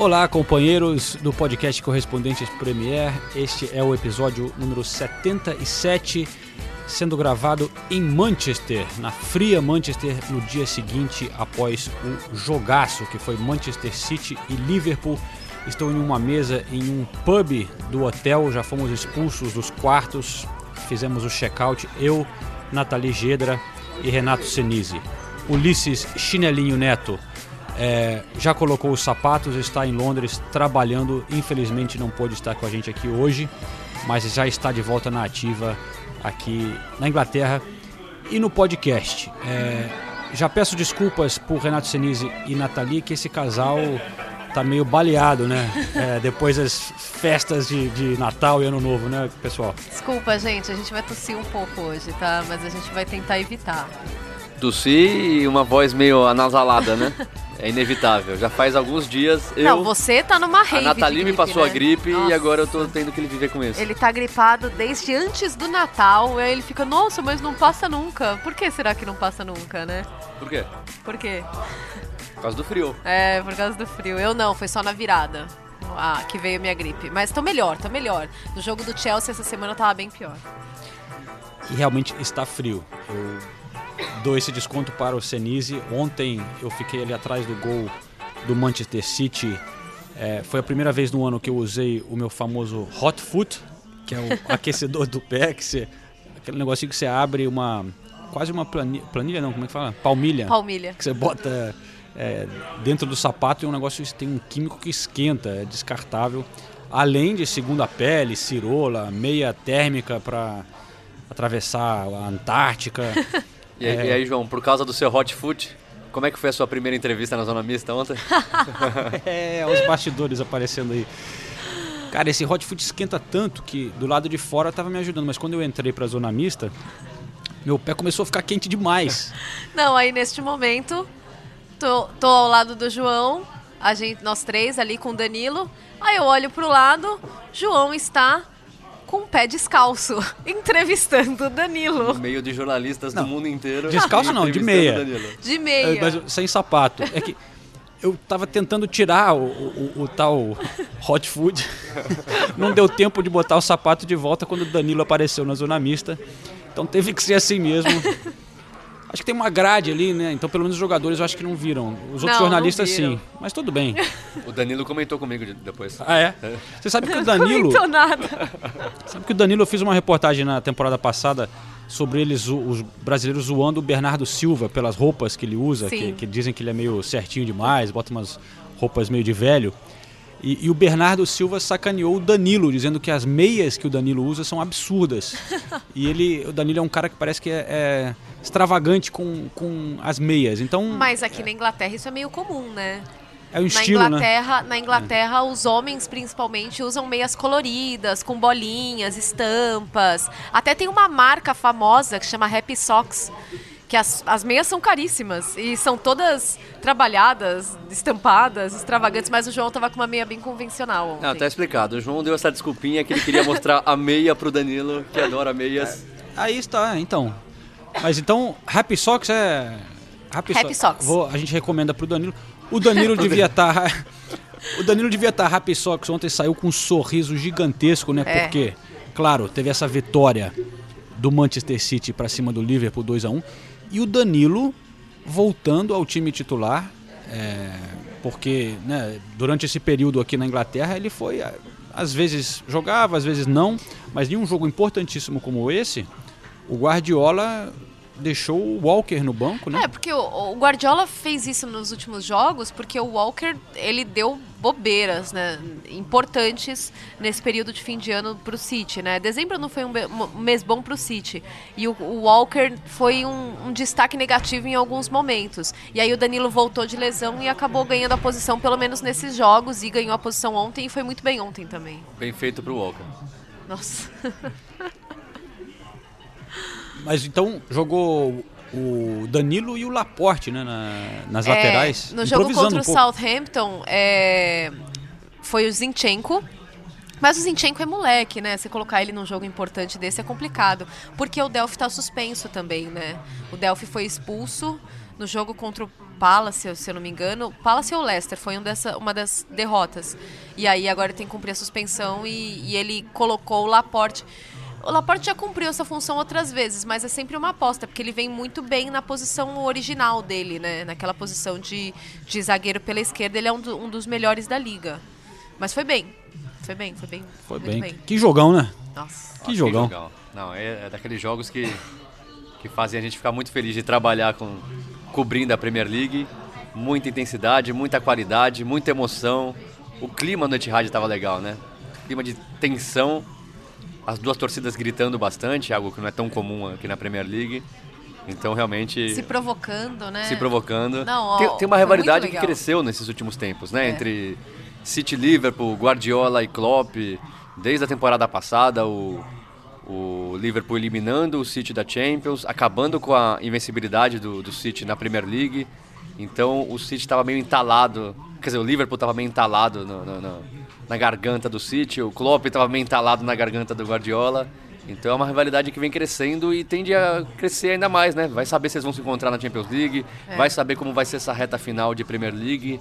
Olá, companheiros do podcast Correspondentes Premier. Este é o episódio número 77, sendo gravado em Manchester, na fria Manchester, no dia seguinte após o jogaço que foi Manchester City e Liverpool. Estou em uma mesa em um pub do hotel, já fomos expulsos dos quartos, fizemos o check-out, eu, Nathalie Gedra e Renato Senise. Ulisses Chinelinho Neto é, já colocou os sapatos, está em Londres trabalhando. Infelizmente não pôde estar com a gente aqui hoje, mas já está de volta na ativa aqui na Inglaterra e no podcast. É, já peço desculpas por Renato Senise e Nathalie, que esse casal tá meio baleado, né? É, depois das festas de, de, Natal e Ano Novo, né, pessoal? Desculpa, gente, a gente vai tossir um pouco hoje, tá? Mas a gente vai tentar evitar. Tossir e uma voz meio anasalada, né? É inevitável. Já faz alguns dias eu. Não, você tá numa rave. A Nathalie gripe, me passou né? a gripe Nossa. e agora eu tô tendo que viver com isso. Ele tá gripado desde antes do Natal. Aí ele fica, nossa, mas não passa nunca. Por que será que não passa nunca, né? Por quê? Por quê? Por causa do frio. É, por causa do frio. Eu não, foi só na virada. Ah, que veio minha gripe. Mas tô melhor, tô melhor. No jogo do Chelsea essa semana tava bem pior. E realmente está frio. Eu dou esse desconto para o Senise. Ontem eu fiquei ali atrás do gol do Manchester City. É, foi a primeira vez no ano que eu usei o meu famoso hot foot, que é o aquecedor do pé, que você, aquele negocinho que você abre uma quase uma planilha, planilha não, como é que fala? Palmilha. Palmilha. Que você bota é, dentro do sapato e um negócio tem um químico que esquenta, é descartável. Além de segunda pele, cirola, meia térmica para atravessar a Antártica. E aí, É. e aí, João, por causa do seu hot foot, como é que foi a sua primeira entrevista na Zona Mista ontem? É, os bastidores aparecendo aí. Cara, esse hot food esquenta tanto que do lado de fora tava me ajudando, mas quando eu entrei pra zona mista, meu pé começou a ficar quente demais. Não, aí neste momento, tô, tô ao lado do João, a gente, nós três ali com o Danilo. Aí eu olho pro lado, João está com o pé descalço, entrevistando o Danilo. No meio de jornalistas Não, do mundo inteiro. descalço não, de meia. Danilo. De É, meia. mas sem sapato. É que eu tava tentando tirar o, o- o tal hot food. Não deu tempo de botar o sapato de volta quando o Danilo apareceu na zona mista. Então teve que ser assim mesmo. Acho que tem uma grade ali, né? Então pelo menos os jogadores eu acho que não viram. Os outros Não, não jornalistas viram. sim. Mas tudo bem. O Danilo comentou comigo de- depois. Ah, é? Você sabe que o Danilo. Comentou nada. Sabe que o Danilo eu fiz uma reportagem na temporada passada sobre eles, os brasileiros zoando o Bernardo Silva pelas roupas que ele usa, que, que dizem que ele é meio certinho demais, bota umas roupas meio de velho. E, e o Bernardo Silva sacaneou o Danilo, dizendo que as meias que o Danilo usa são absurdas. e ele, o Danilo é um cara que parece que é, é extravagante com, com as meias. Então Mas aqui na Inglaterra isso é meio comum, né? é um Na estilo, né? Inglaterra, na Inglaterra os homens principalmente usam meias coloridas, com bolinhas, estampas. Até tem uma marca famosa que chama Happy Socks, que as, as meias são caríssimas e são todas trabalhadas, estampadas, extravagantes, mas o João tava com uma meia bem convencional ontem. Não, tá explicado. O João deu essa desculpinha que ele queria mostrar a meia pro Danilo, que adora meias. Aí está, então. Mas então, Happy Socks é. Happy, Happy So- Socks. Vou- a gente recomenda pro Danilo. O Danilo devia estar. o Danilo devia estar Happy Socks ontem saiu com um sorriso gigantesco, né? É. Porque, claro, teve essa vitória do Manchester City para cima do Liverpool 2 a 1 e o Danilo voltando ao time titular. é, porque né, durante esse período aqui na Inglaterra ele foi a- às vezes jogava, às vezes não, mas em um jogo importantíssimo como esse, o Guardiola deixou o Walker no banco, né? É, porque o, o Guardiola fez isso nos últimos jogos, porque o Walker, ele deu bobeiras, né, importantes nesse período de fim de ano pro City, né? Dezembro não foi um, um mês bom pro City, e o, o Walker foi um, um destaque negativo em alguns momentos. E aí o Danilo voltou de lesão e acabou ganhando a posição, pelo menos nesses jogos, e ganhou a posição ontem, e foi muito bem ontem também. Bem feito pro Walker. Nossa. Mas então jogou o Danilo e o Laporte, né, na- nas É, laterais. No jogo contra o. Southampton, é, foi o Zinchenko. Mas o Zinchenko é moleque, né? Você colocar ele num jogo importante desse é complicado. Porque o Delphi tá suspenso também, né? O Delphi foi expulso no jogo contra o Palace, se eu não me engano. Palace ou Leicester, foi um dessa, uma das derrotas. E aí agora tem que cumprir a suspensão e, e ele colocou o Laporte. O Laporte já cumpriu essa função outras vezes, mas é sempre uma aposta, porque ele vem muito bem na posição original dele, né? Naquela posição de, de zagueiro pela esquerda, ele é um, do- um dos melhores da liga. Mas foi bem. Foi bem, foi bem. Foi muito bem. Que jogão, né? Nossa. Que jogão. Não, é, é daqueles jogos que, que fazem a gente ficar muito feliz de trabalhar com cobrindo a Premier League. Muita intensidade, muita qualidade, muita emoção. O clima no Etihad estava legal, né? Clima de tensão. As duas torcidas gritando bastante, algo que não é tão comum aqui na Premier League. Então, realmente, Se provocando, né? se provocando. Não, ó, tem, tem uma rivalidade que cresceu nesses últimos tempos, né? É. Entre City Liverpool, Guardiola e Klopp. Desde a temporada passada, o, o Liverpool eliminando o City da Champions, acabando com a invencibilidade do, do City na Premier League. Então o City estava meio entalado, quer dizer, o Liverpool estava meio entalado no- no- no- na garganta do City, o Klopp estava meio entalado na garganta do Guardiola. Então é uma rivalidade que vem crescendo e tende a crescer ainda mais, né? Vai saber se eles vão se encontrar na Champions League, É. vai saber como vai ser essa reta final de Premier League.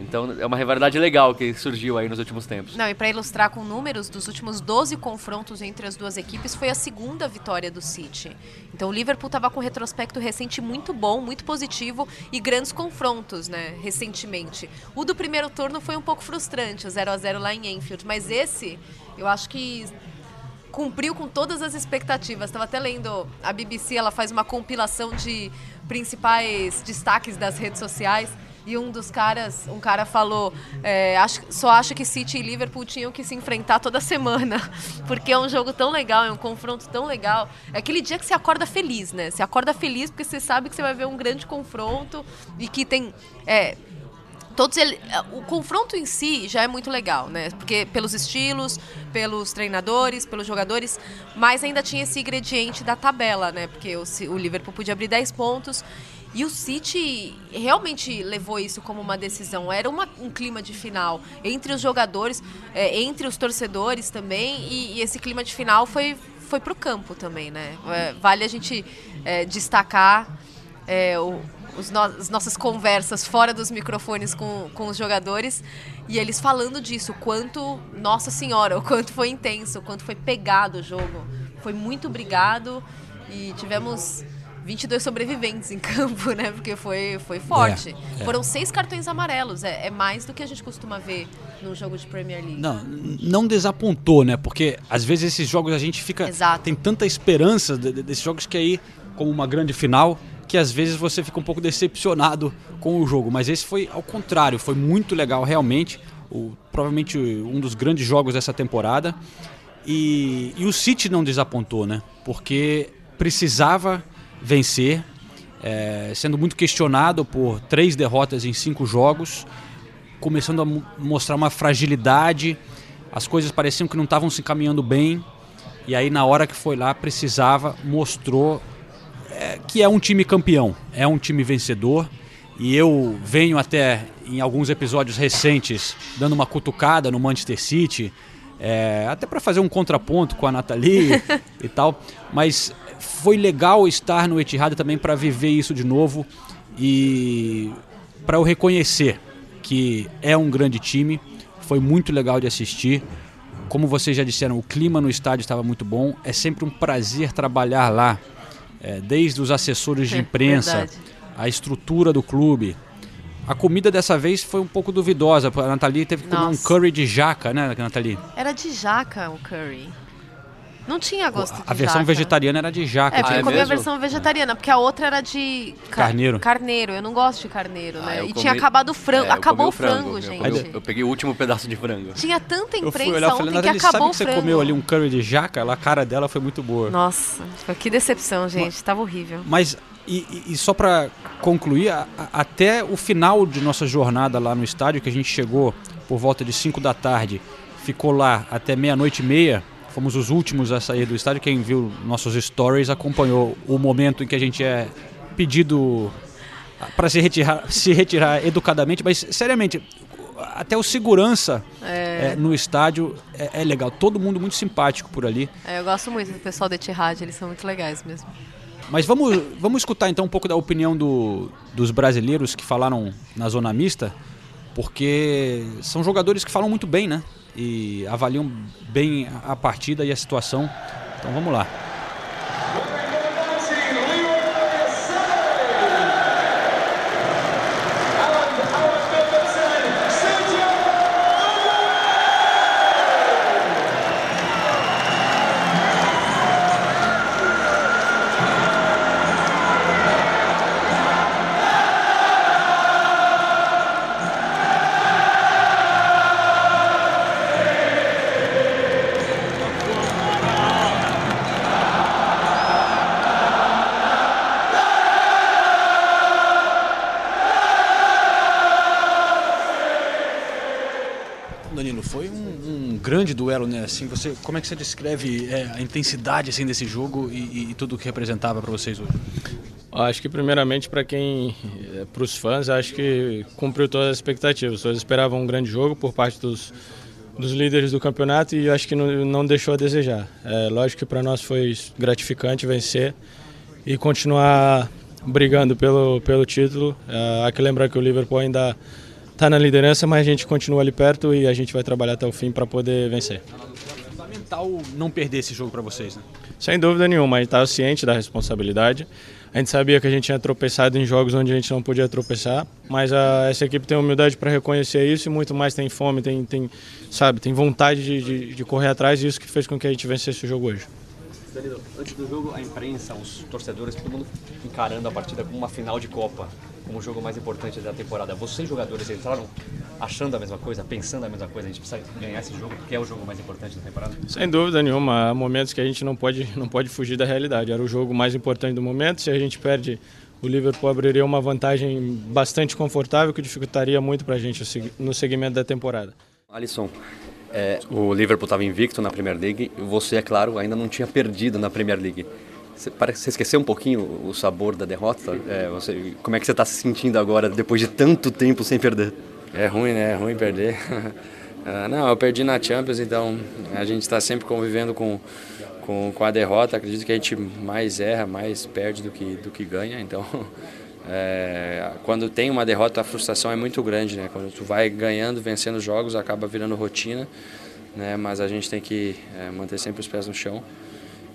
Então é uma rivalidade legal que surgiu aí nos últimos tempos. Não, e para ilustrar com números, dos últimos 12 confrontos entre as duas equipes, foi a segunda vitória do City. Então o Liverpool estava com um retrospecto recente muito bom, muito positivo e grandes confrontos, né, recentemente. O do primeiro turno foi um pouco frustrante, o 0 a 0 lá em Enfield, mas esse, eu acho que cumpriu com todas as expectativas. Estava até lendo a BBC, ela faz uma compilação de principais destaques das redes sociais. E um dos caras, um cara falou, é, acho, só acho que City e Liverpool tinham que se enfrentar toda semana, porque é um jogo tão legal, é um confronto tão legal. É aquele dia que você acorda feliz, né? Você acorda feliz porque você sabe que você vai ver um grande confronto e que tem é, todos ele, o confronto em si já é muito legal, né? Porque pelos estilos, pelos treinadores, pelos jogadores, mas ainda tinha esse ingrediente da tabela, né? Porque o, o Liverpool podia abrir 10 pontos e o City realmente levou isso como uma decisão. Era uma- um clima de final entre os jogadores, é, entre os torcedores também, e, e esse clima de final foi foi pro campo também, né? É, vale a gente é, destacar é, o- os no- as nossas conversas fora dos microfones com, com os jogadores e eles falando disso, o quanto, nossa senhora, o quanto foi intenso, o quanto foi pegado o jogo. Foi muito brigado e tivemos 22 sobreviventes em campo, né? Porque foi, foi forte. é. Foram seis cartões amarelos, é, é mais do que a gente costuma ver num jogo de Premier League. Não, não desapontou, né? Porque às vezes esses jogos a gente fica. Exato. Tem tanta esperança de- de- desses jogos que aí, como uma grande final, que às vezes você fica um pouco decepcionado com o jogo. Mas esse foi ao contrário, foi muito legal realmente. O, provavelmente um dos grandes jogos dessa temporada. E, e o City não desapontou, né? Porque precisava vencer, é, sendo muito questionado por três derrotas em cinco jogos começando a mo- mostrar uma fragilidade, as coisas pareciam que não estavam se encaminhando bem, e aí na hora que foi lá precisava, mostrou é, que é um time campeão, é um time vencedor, e eu venho até em alguns episódios recentes dando uma cutucada no Manchester City, é, até para fazer um contraponto com a Nathalie e tal, mas foi legal estar no Etihad também para viver isso de novo e para eu reconhecer que é um grande time, foi muito legal de assistir. Como vocês já disseram, o clima no estádio estava muito bom. É sempre um prazer trabalhar lá, é, desde os assessores de É, imprensa, a estrutura do clube. A comida dessa vez foi um pouco duvidosa. A Nathalie teve que comer um curry de jaca, né, Nathalie? Era de jaca o curry. Não tinha gosto de A versão jaca. vegetariana era de jaca. É, tinha porque é eu comi a versão vegetariana, porque a outra era de ca- Carneiro. Carneiro, eu não gosto de carneiro, Ah, né? eu E comi- tinha acabado o frango. É, eu acabou o frango, eu gente. comi- Eu, peguei o último pedaço de frango. Tinha tanta Eu fui imprensa olhar e falei, ontem que acabou sabe o que você frango. comeu ali um curry de jaca? Ela, a cara dela foi muito boa. Nossa, que decepção, gente. Tava horrível. Mas, e, e- e só para concluir, a- a- até o final de nossa jornada lá no estádio, que a gente chegou por volta de 5 da tarde, ficou lá até meia-noite e meia, fomos os últimos a sair do estádio. Quem viu nossos stories acompanhou o momento em que a gente é pedido para se retirar, se retirar educadamente, mas seriamente, até o segurança é, no estádio é, é legal. Todo mundo muito simpático por ali. É, eu gosto muito do pessoal da Etihad, eles são muito legais mesmo. Mas vamos, vamos escutar então um pouco da opinião do- dos brasileiros que falaram na zona mista, porque são jogadores que falam muito bem, né? E avaliam bem a partida e a situação. Então vamos lá. Né? Assim, você, como é que você descreve é, a intensidade assim desse jogo e, e tudo o que representava para vocês hoje? Acho que primeiramente para quem, para os fãs, acho que cumpriu todas as expectativas. Todos esperavam um grande jogo por parte dos, dos líderes do campeonato e acho que não, não deixou a desejar. É, lógico que para nós foi gratificante vencer e continuar brigando pelo, pelo título. É, há que lembrar que o Liverpool ainda está na liderança, mas a gente continua ali perto e a gente vai trabalhar até o fim para poder vencer. Fundamental não perder esse jogo para vocês, né? Sem dúvida nenhuma, a gente estava ciente da responsabilidade. A gente sabia que a gente tinha tropeçado em jogos onde a gente não podia tropeçar, mas a, essa equipe tem humildade para reconhecer isso e muito mais tem fome, tem, tem sabe, tem vontade de, de, de correr atrás e isso que fez com que a gente vencesse o jogo hoje. Danilo, antes do jogo, a imprensa, os torcedores, todo mundo encarando a partida como uma final de Copa, como o jogo mais importante da temporada. Vocês, jogadores, entraram achando a mesma coisa, pensando a mesma coisa? A gente precisa ganhar esse jogo porque é o jogo mais importante da temporada? Sem dúvida nenhuma, há momentos que a gente não pode, não pode fugir da realidade. Era o jogo mais importante do momento. Se a gente perde, o Liverpool abriria uma vantagem bastante confortável que dificultaria muito para a gente no segmento da temporada. Alisson, é, o Liverpool estava invicto na Premier League e você, é claro, ainda não tinha perdido na Premier League. Você, parece que você esqueceu um pouquinho o sabor da derrota. É, você, como é que você está se sentindo agora, depois de tanto tempo sem perder? É ruim, né? É ruim perder. Ah, não, eu perdi na Champions, então a gente está sempre convivendo com, com, com a derrota. Acredito que a gente mais erra, mais perde do que, do que ganha. Então, é, quando tem uma derrota, a frustração é muito grande, né? Quando tu vai ganhando, vencendo jogos, acaba virando rotina, né? Mas a gente tem que é, manter sempre os pés no chão.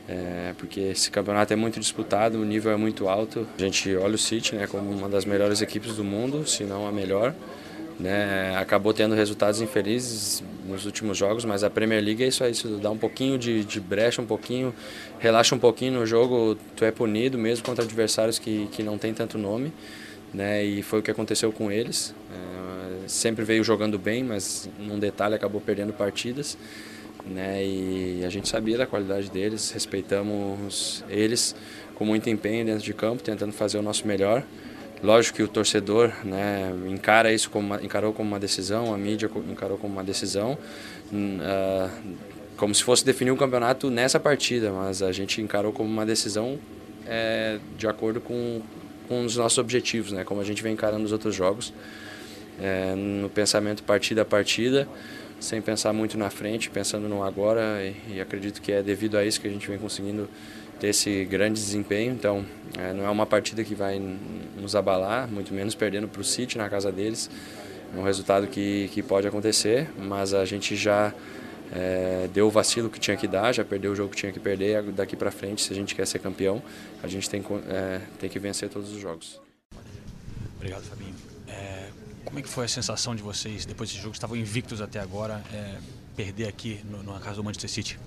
É, porque esse campeonato é muito disputado, o nível é muito alto. A gente olha o City né, como uma das melhores equipes do mundo, se não a melhor. Né, acabou tendo resultados infelizes nos últimos jogos, mas a Premier League é isso aí, dá um pouquinho de, de brecha, um pouquinho, relaxa um pouquinho no jogo, tu é punido mesmo contra adversários que, que não tem tanto nome, né, e foi o que aconteceu com eles. É, sempre veio jogando bem, mas num detalhe acabou perdendo partidas, né, e a gente sabia da qualidade deles, respeitamos eles com muito empenho dentro de campo, tentando fazer o nosso melhor. Lógico que o torcedor né, encara isso como uma, encarou como uma decisão, a mídia encarou como uma decisão, uh, como se fosse definir o um campeonato nessa partida, mas a gente encarou como uma decisão é, de acordo com, com os nossos objetivos, né, como a gente vem encarando os outros jogos, é, no pensamento partida a partida, sem pensar muito na frente, pensando no agora, e, e acredito que é devido a isso que a gente vem conseguindo ter esse grande desempenho. Então, é, não é uma partida que vai nos abalar, muito menos perdendo para o City na casa deles. É um resultado que, que pode acontecer, mas a gente já é, deu o vacilo que tinha que dar, já perdeu o jogo que tinha que perder. Daqui para frente, se a gente quer ser campeão, a gente tem, é, tem que vencer todos os jogos. Obrigado, Fabinho. É, como é que foi a sensação de vocês depois desse jogo? Estavam invictos até agora, é, perder aqui na casa do Manchester City?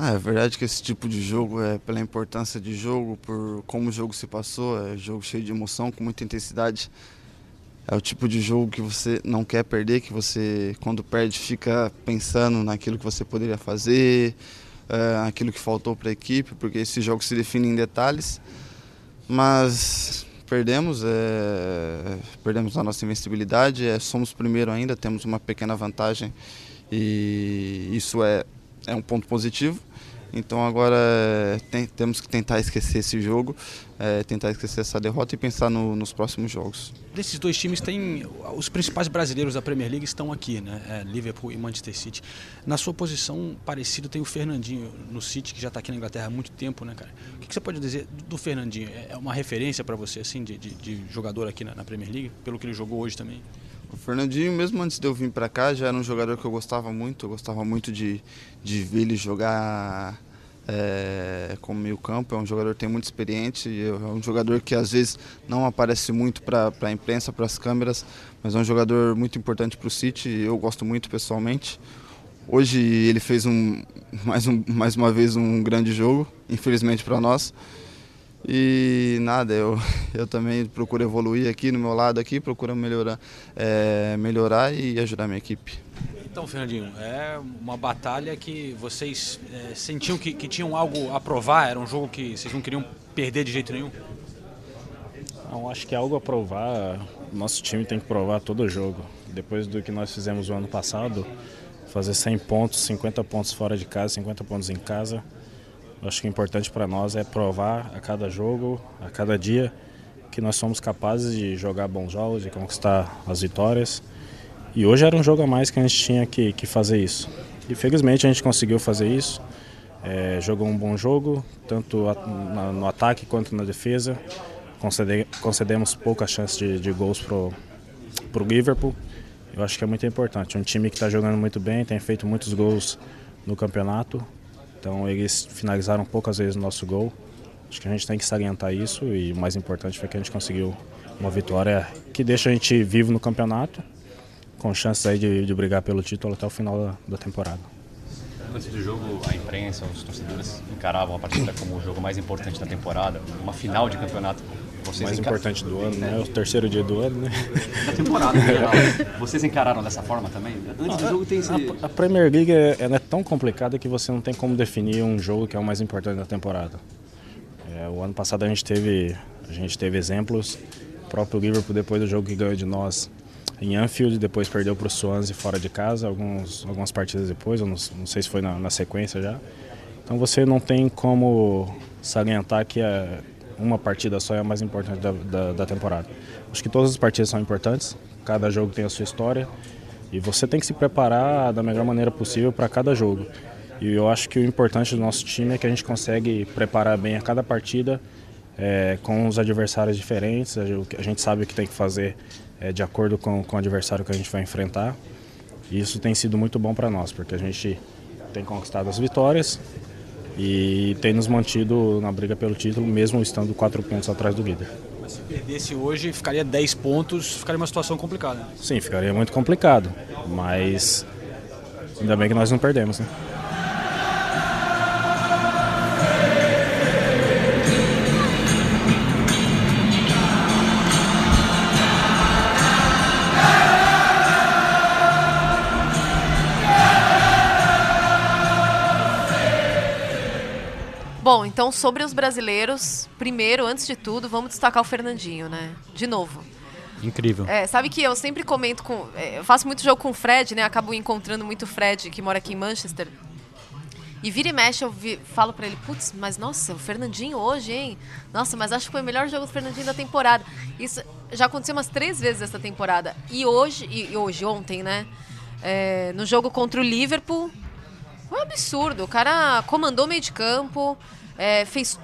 Ah, é verdade que esse tipo de jogo é pela importância de jogo, por como o jogo se passou, é jogo cheio de emoção, com muita intensidade. É o tipo de jogo que você não quer perder, que você, quando perde, fica pensando naquilo que você poderia fazer, é, aquilo que faltou para a equipe, porque esse jogo se define em detalhes. Mas perdemos, é, perdemos a nossa invencibilidade, é, somos primeiro ainda, temos uma pequena vantagem e isso é, é um ponto positivo. Então agora é, tem, temos que tentar esquecer esse jogo, é, tentar esquecer essa derrota e pensar no, nos próximos jogos. Desses dois times tem os principais brasileiros da Premier League estão aqui, né? É, Liverpool e Manchester City. Na sua posição parecido tem o Fernandinho no City que já está aqui na Inglaterra há muito tempo, né, cara? O que, que você pode dizer do Fernandinho? É uma referência para você assim de, de, de, jogador aqui na, na Premier League, pelo que ele jogou hoje também? O Fernandinho, mesmo antes de eu vir para cá, já era um jogador que eu gostava muito. Eu gostava muito de, de ver ele jogar é, como meio campo. É um jogador que tem muita experiência. É um jogador que às vezes não aparece muito para a imprensa, para as câmeras, mas é um jogador muito importante para o City. Eu gosto muito pessoalmente. Hoje ele fez um mais, um, mais uma vez um grande jogo, infelizmente para nós. E nada, eu, eu também procuro evoluir aqui no meu lado aqui, procuro melhorar, é, melhorar e ajudar a minha equipe. Então, Fernandinho, é uma batalha que vocês é, sentiam que, que tinham algo a provar? Era um jogo que vocês não queriam perder de jeito nenhum? Não, acho que é algo a provar. Nosso time tem que provar todo jogo. Depois do que nós fizemos o ano passado, fazer 100 pontos, 50 pontos fora de casa, 50 pontos em casa Acho que o importante para nós é provar a cada jogo, a cada dia, que nós somos capazes de jogar bons jogos, de conquistar as vitórias. E hoje era um jogo a mais que a gente tinha que, que fazer isso. E felizmente a gente conseguiu fazer isso. É, jogou um bom jogo, tanto no ataque quanto na defesa. Concede, concedemos poucas chances de, de gols para o Liverpool. Eu acho que é muito importante. Um time que está jogando muito bem, tem feito muitos gols no campeonato. Então eles finalizaram poucas vezes o nosso gol. Acho que a gente tem que salientar isso e o mais importante foi que a gente conseguiu uma vitória que deixa a gente vivo no campeonato, com chances aí de, de brigar pelo título até o final da, da temporada. Antes do jogo, a imprensa, os torcedores encaravam a partida como o jogo mais importante da temporada, uma final de campeonato. Vocês mais encar... importante do ano, né? O terceiro dia do ano, né? Da temporada, em geral. Vocês encararam dessa forma também? Antes do jogo tem esse... A, a Premier League é, é tão complicada que você não tem como definir um jogo que é o mais importante da temporada. É, o ano passado a gente teve, a gente teve exemplos. O próprio Liverpool, depois do jogo que ganhou de nós em Anfield, depois perdeu para o Swansea fora de casa, alguns, algumas partidas depois, eu não, não sei se foi na, na, sequência já. Então você não tem como salientar que é uma partida só é a mais importante da, da, da temporada. Acho que todas as partidas são importantes, cada jogo tem a sua história e você tem que se preparar da melhor maneira possível para cada jogo. E eu acho que o importante do nosso time é que a gente consegue preparar bem a cada partida é, com os adversários diferentes. A gente sabe o que tem que fazer é, de acordo com, com o adversário que a gente vai enfrentar. E isso tem sido muito bom para nós, porque a gente tem conquistado as vitórias e tem nos mantido na briga pelo título, mesmo estando quatro pontos atrás do líder. Mas se perdesse hoje, ficaria 10 pontos, ficaria uma situação complicada. Sim, ficaria muito complicado, mas ainda bem que nós não perdemos. Né? Então sobre os brasileiros, primeiro, antes de tudo, vamos destacar o Fernandinho, né? De novo. Incrível. É, sabe que eu sempre comento com. É, eu faço muito jogo com o Fred, né? Acabo encontrando muito o Fred, que mora aqui em Manchester. E vira e mexe, eu vi, falo para ele, putz, mas nossa, o Fernandinho hoje, hein? Nossa, mas acho que foi o melhor jogo do Fernandinho da temporada. Isso já aconteceu umas três vezes essa temporada. E hoje, e, hoje, ontem, né? É, no jogo contra o Liverpool, foi um absurdo. O cara comandou meio de campo, é, fez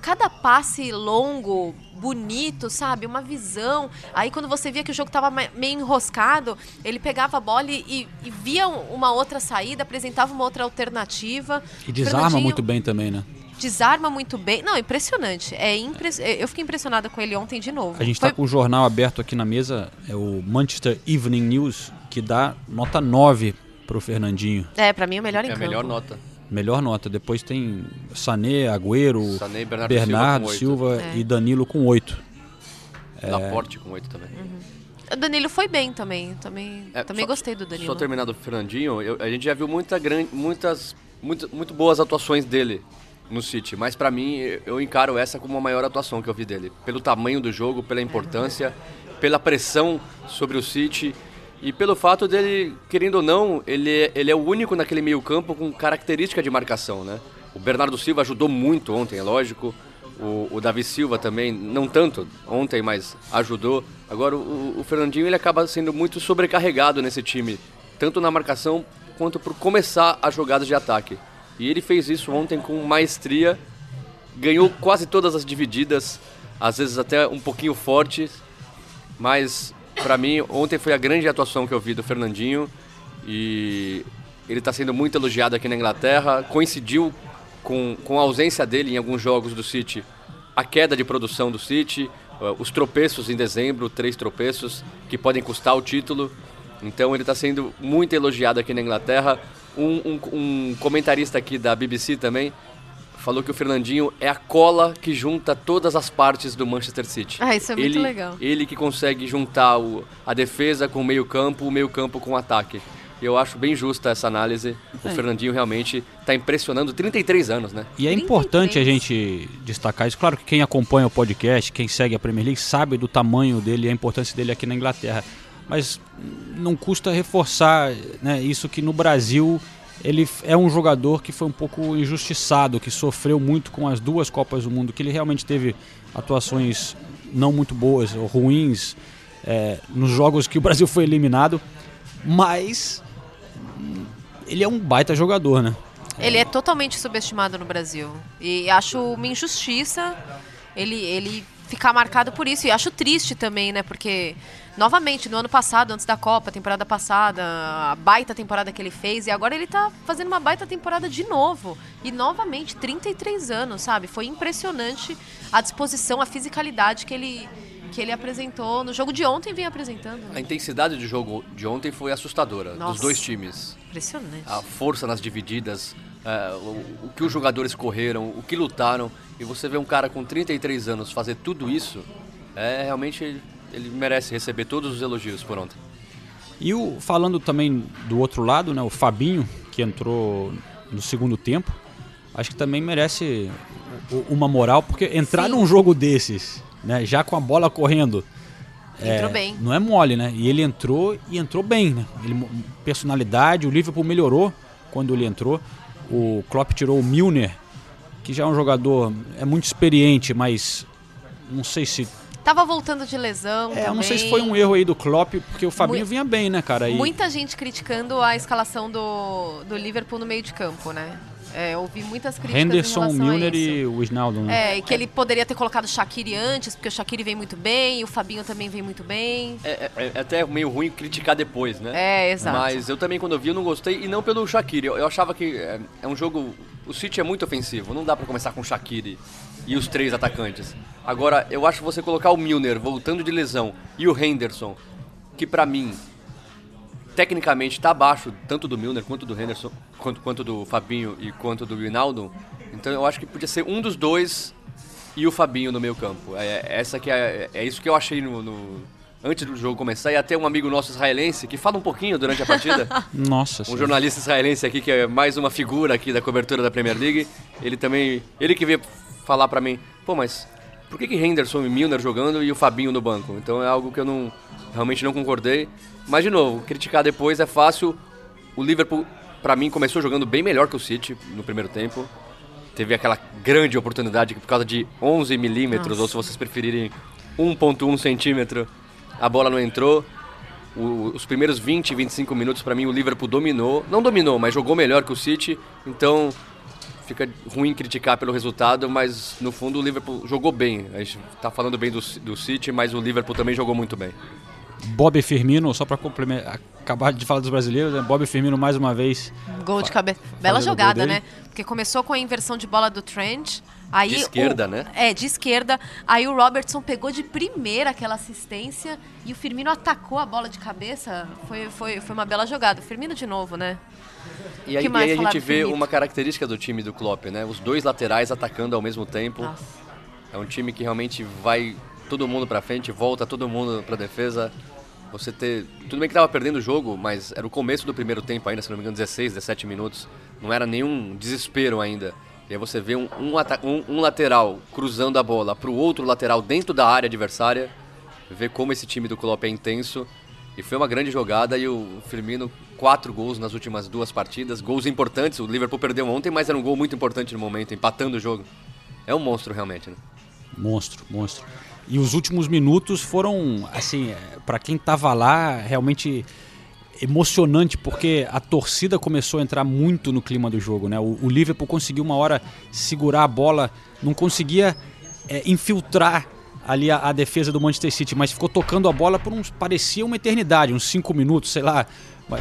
cada passe longo, bonito, sabe? Uma visão. Aí quando você via que o jogo estava meio enroscado, ele pegava a bola e, e, via uma outra saída, apresentava uma outra alternativa. E desarma muito bem também, né? Desarma muito bem. Não, impressionante. É impre... Eu fiquei impressionada com ele ontem de novo. A gente está Foi... com o jornal aberto aqui na mesa, é o Manchester Evening News, que dá nota 9 pro Fernandinho. É, para mim é o melhor em é campo. É a melhor nota. Melhor nota. Depois tem Sané, Agüero, Sané Bernardo, Bernardo Silva com Silva É. e Danilo com 8. oito. Laporte com oito também. O Danilo foi bem também. Também, É, também só- gostei do Danilo. Só terminado o Fernandinho, eu- a gente já viu muita gran- muitas muito, muito boas atuações dele no City, mas pra mim eu- eu encaro essa como a maior atuação que eu vi dele, pelo tamanho do jogo, pela importância, pela pressão sobre o City e pelo fato dele, querendo ou não, ele, é- ele é o único naquele meio-campo com característica de marcação, né? O Bernardo Silva ajudou muito ontem, é lógico. O, o Davi Silva também, não tanto ontem, mas ajudou. Agora o, o Fernandinho ele acaba sendo muito sobrecarregado nesse time, tanto na marcação quanto por começar as jogadas de ataque. E ele fez isso ontem com maestria, ganhou quase todas as divididas, às vezes até um pouquinho forte, mas pra mim ontem foi a grande atuação que eu vi do Fernandinho e ele está sendo muito elogiado aqui na Inglaterra. Coincidiu com, com a ausência dele em alguns jogos do City, a queda de produção do City, uh, os tropeços em dezembro, três tropeços que podem custar o título. Então ele está sendo muito elogiado aqui na Inglaterra. Um, um- um comentarista aqui da BBC também falou que o Fernandinho é a cola que junta todas as partes do Manchester City. Ah, isso é muito ele, legal. Ele que consegue juntar o- a defesa com o meio-campo, o meio-campo com o ataque. Eu acho bem justa essa análise. O É. Fernandinho realmente está impressionando 33 anos, né? E é 33. importante a gente destacar isso. Claro que quem acompanha o podcast, quem segue a Premier League, sabe do tamanho dele e a importância dele aqui na Inglaterra. Mas não custa reforçar né, isso que no Brasil ele é um jogador que foi um pouco injustiçado, que sofreu muito com as duas Copas do Mundo, que ele realmente teve atuações não muito boas ou ruins é, nos jogos que o Brasil foi eliminado. Mas ele é um baita jogador, né? Ele é totalmente subestimado no Brasil. E acho uma injustiça ele, ele ficar marcado por isso. E acho triste também, né? Porque, novamente, no ano passado, antes da Copa, temporada passada, a baita temporada que ele fez, e agora ele tá fazendo uma baita temporada de novo. E novamente, 33 anos, sabe? Foi impressionante a disposição, a fisicalidade que ele, que ele apresentou no jogo de ontem vem apresentando. A Né? intensidade de jogo de ontem foi assustadora, Nossa. dos dois times. Impressionante. A força nas divididas, é, o, o que os jogadores correram, o que lutaram. E você vê um cara com 33 anos fazer tudo isso, é realmente ele merece receber todos os elogios por ontem. E o, falando também do outro lado, né, o Fabinho, que entrou no segundo tempo, acho que também merece uma moral, porque entrar Sim. num jogo desses, né, já com a bola correndo, Entrou bem. não é mole, né? E ele entrou e entrou bem, né? Ele, personalidade, o Liverpool melhorou quando ele entrou. O Klopp tirou o Milner, que já é um jogador é muito experiente, mas não sei se Tava voltando de lesão. é, eu não sei se também. foi um erro aí do Klopp, porque o Fabinho Mui- vinha bem, né, cara? E- Muita gente criticando a escalação do, do Liverpool no meio de campo, né? É, eu ouvi muitas críticas em Henderson, Milner a isso. e o Wijnaldum. né? É, e que ele poderia ter colocado o Shaqiri antes, porque o Shaqiri vem muito bem, e o Fabinho também vem muito bem. É, é- é até meio ruim criticar depois, né? É, exato. Mas eu também, quando eu vi, eu não gostei. E não pelo Shaqiri. Eu, eu achava que é, é um jogo... O City é muito ofensivo. Não dá pra começar com o Shaqiri e os três atacantes. Agora, eu acho que você colocar o Milner voltando de lesão e o Henderson, que pra mim, tecnicamente, tá abaixo tanto do Milner quanto do Henderson, quanto, quanto do Fabinho e quanto do Wijnaldum. Então eu acho que podia ser um dos dois e o Fabinho no meio campo. É, essa que é, é isso que eu achei no, no- antes do jogo começar. E até um amigo nosso israelense que fala um pouquinho durante a partida. Nossa um senhora. jornalista israelense aqui que é mais uma figura aqui da cobertura da Premier League. Ele também, ele que veio falar pra mim, pô, mas por que que Henderson e Milner jogando e o Fabinho no banco? Então é algo que eu não realmente não concordei. Mas de novo, criticar depois é fácil. O Liverpool pra mim começou jogando bem melhor que o City no primeiro tempo. Teve aquela grande oportunidade que por causa de 11 milímetros, ou se vocês preferirem 1.1 centímetro, a bola não entrou. O- os primeiros 20, 25 minutos, pra mim, o Liverpool dominou. Não dominou, mas jogou melhor que o City. Então, fica ruim criticar pelo resultado, mas no fundo o Liverpool jogou bem. A gente tá falando bem do, do City, mas o Liverpool também jogou muito bem. Bob Firmino, só pra complementar, acabar de falar dos brasileiros, né? Bob Firmino mais uma vez. Gol de cabeça. Bela jogada, né? Porque começou com a inversão de bola do Trent. Aí De esquerda, o- né? É, de esquerda. Aí o Robertson pegou de primeira aquela assistência e o Firmino atacou a bola de cabeça. Foi, foi, foi uma bela jogada. O Firmino de novo, né? E aí, e aí a gente vê Firmino? uma característica do time do Klopp, né? Os dois laterais atacando ao mesmo tempo. Nossa. É um time que realmente vai todo mundo pra frente, volta todo mundo pra defesa. Você ter. Tudo bem que tava perdendo o jogo, mas era o começo do primeiro tempo ainda, se não me engano, 16, 17 minutos. Não era nenhum desespero ainda. E aí você vê um, um, um- um lateral cruzando a bola pro outro lateral dentro da área adversária. Vê como esse time do Klopp é intenso. E foi uma grande jogada e o Firmino, quatro gols nas últimas duas partidas. Gols importantes. O Liverpool perdeu ontem, mas era um gol muito importante no momento, empatando o jogo. É um monstro realmente, né? Monstro, monstro. E os últimos minutos foram, assim, para quem tava lá, realmente emocionante, porque a torcida começou a entrar muito no clima do jogo, né? O, o Liverpool conseguiu uma hora segurar a bola, não conseguia é, infiltrar ali a, a defesa do Manchester City, mas ficou tocando a bola por uns, parecia uma eternidade, uns cinco minutos, sei lá.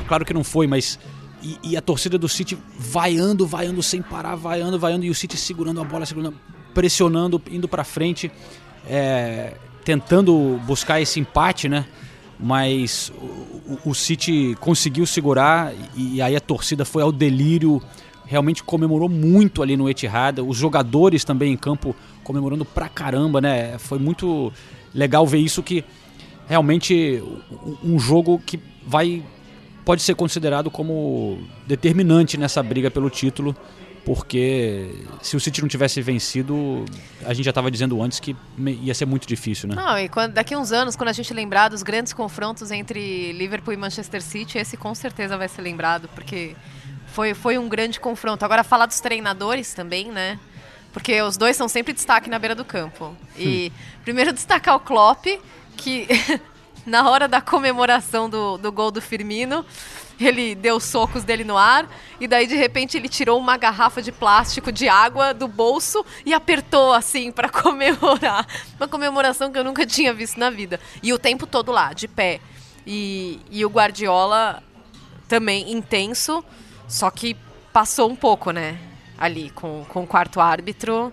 Claro que não foi, mas e, e a torcida do City vaiando, vaiando sem parar, vaiando, vaiando, e o City segurando a bola, segurando, pressionando, indo pra frente, é, tentando buscar esse empate, né? Mas o, o- o City conseguiu segurar e, e aí a torcida foi ao delírio, realmente comemorou muito ali no Etihad, os jogadores também em campo comemorando pra caramba, né? Foi muito legal ver isso que realmente um- jogo que vai pode ser considerado como determinante nessa briga pelo título, porque se o City não tivesse vencido, a gente já estava dizendo antes que ia ser muito difícil, né? Não, e quando, daqui uns anos, quando a gente lembrar dos grandes confrontos entre Liverpool e Manchester City, esse com certeza vai ser lembrado, porque foi, foi um grande confronto. Agora, falar dos treinadores também, né? Porque os dois são sempre destaque na beira do campo. E primeiro destacar o Klopp, que na hora da comemoração do, do gol do Firmino, ele deu socos dele no ar e daí de repente ele tirou uma garrafa de plástico de água do bolso e apertou assim pra comemorar. Uma comemoração que eu nunca tinha visto na vida. E o tempo todo lá, de pé. E, e o Guardiola também intenso, só que passou um pouco, né? Ali com, com o quarto árbitro.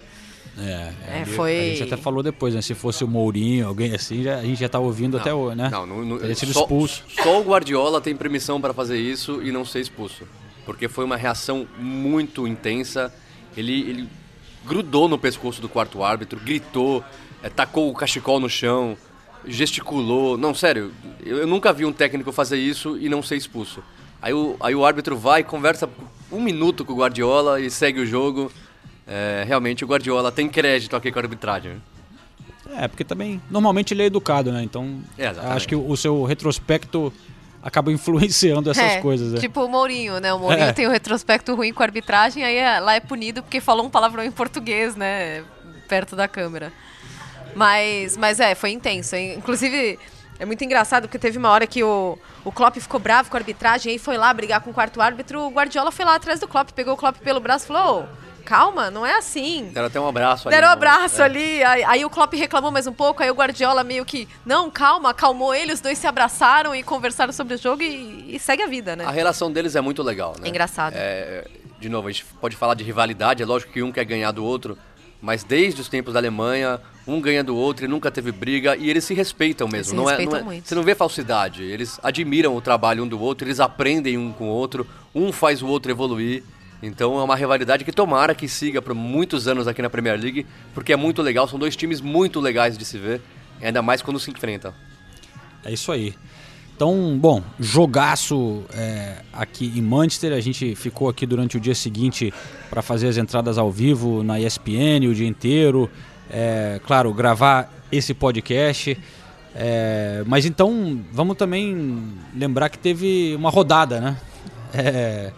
É, É, ali foi- A gente até falou depois, né? Se fosse o Mourinho, alguém assim, já- a gente já tá ouvindo até o, né? Não, não, não Teria sido só, expulso. só o Guardiola tem permissão para fazer isso e não ser expulso. Porque foi uma reação muito intensa. Ele, ele grudou no pescoço do quarto árbitro, gritou, eh, tacou o cachecol no chão, gesticulou. Não, sério, eu, eu nunca vi um técnico fazer isso e não ser expulso. Aí o, aí o árbitro vai, conversa um minuto com o Guardiola e segue o jogo. É, realmente o Guardiola tem crédito aqui com a arbitragem. né? É, porque também, normalmente ele é educado, né? Então, É, acho que o, o seu retrospecto acaba influenciando essas É, coisas, né? Tipo o Mourinho, né? O Mourinho É. tem um retrospecto ruim com a arbitragem, aí é- lá é punido porque falou um palavrão em português, né? Perto da câmera. Mas, mas é, foi intenso. Inclusive, é muito engraçado porque teve uma hora que o, o Klopp ficou bravo com a arbitragem, aí foi lá brigar com o quarto árbitro, o Guardiola foi lá atrás do Klopp, pegou o Klopp pelo braço e falou, "Ô, calma, não é assim. Deram até um abraço ali. Deram um abraço é. ali, aí, aí o Klopp reclamou mais um pouco, aí o Guardiola meio que, não, calma, acalmou ele, os dois se abraçaram e conversaram sobre o jogo e, e segue a vida, né? A relação deles é muito legal, né? É engraçado. É, de novo, a gente pode falar de rivalidade, é lógico que um quer ganhar do outro, mas desde os tempos da Alemanha, um ganha do outro e nunca teve briga, e eles se respeitam mesmo. se não é, respeitam não é- muito. Você não vê falsidade, eles admiram o trabalho um do outro, eles aprendem um com o outro, um faz o outro evoluir. Então é uma rivalidade que tomara que siga por muitos anos aqui na Premier League, porque é muito legal, são dois times muito legais de se ver, ainda mais quando se enfrentam. É isso aí. Então, bom, jogaço é, aqui em Manchester. A gente ficou aqui durante o dia seguinte para fazer as entradas ao vivo na ESPN o dia inteiro. É, claro, gravar esse podcast. É, mas então, vamos também lembrar que teve uma rodada, né? É,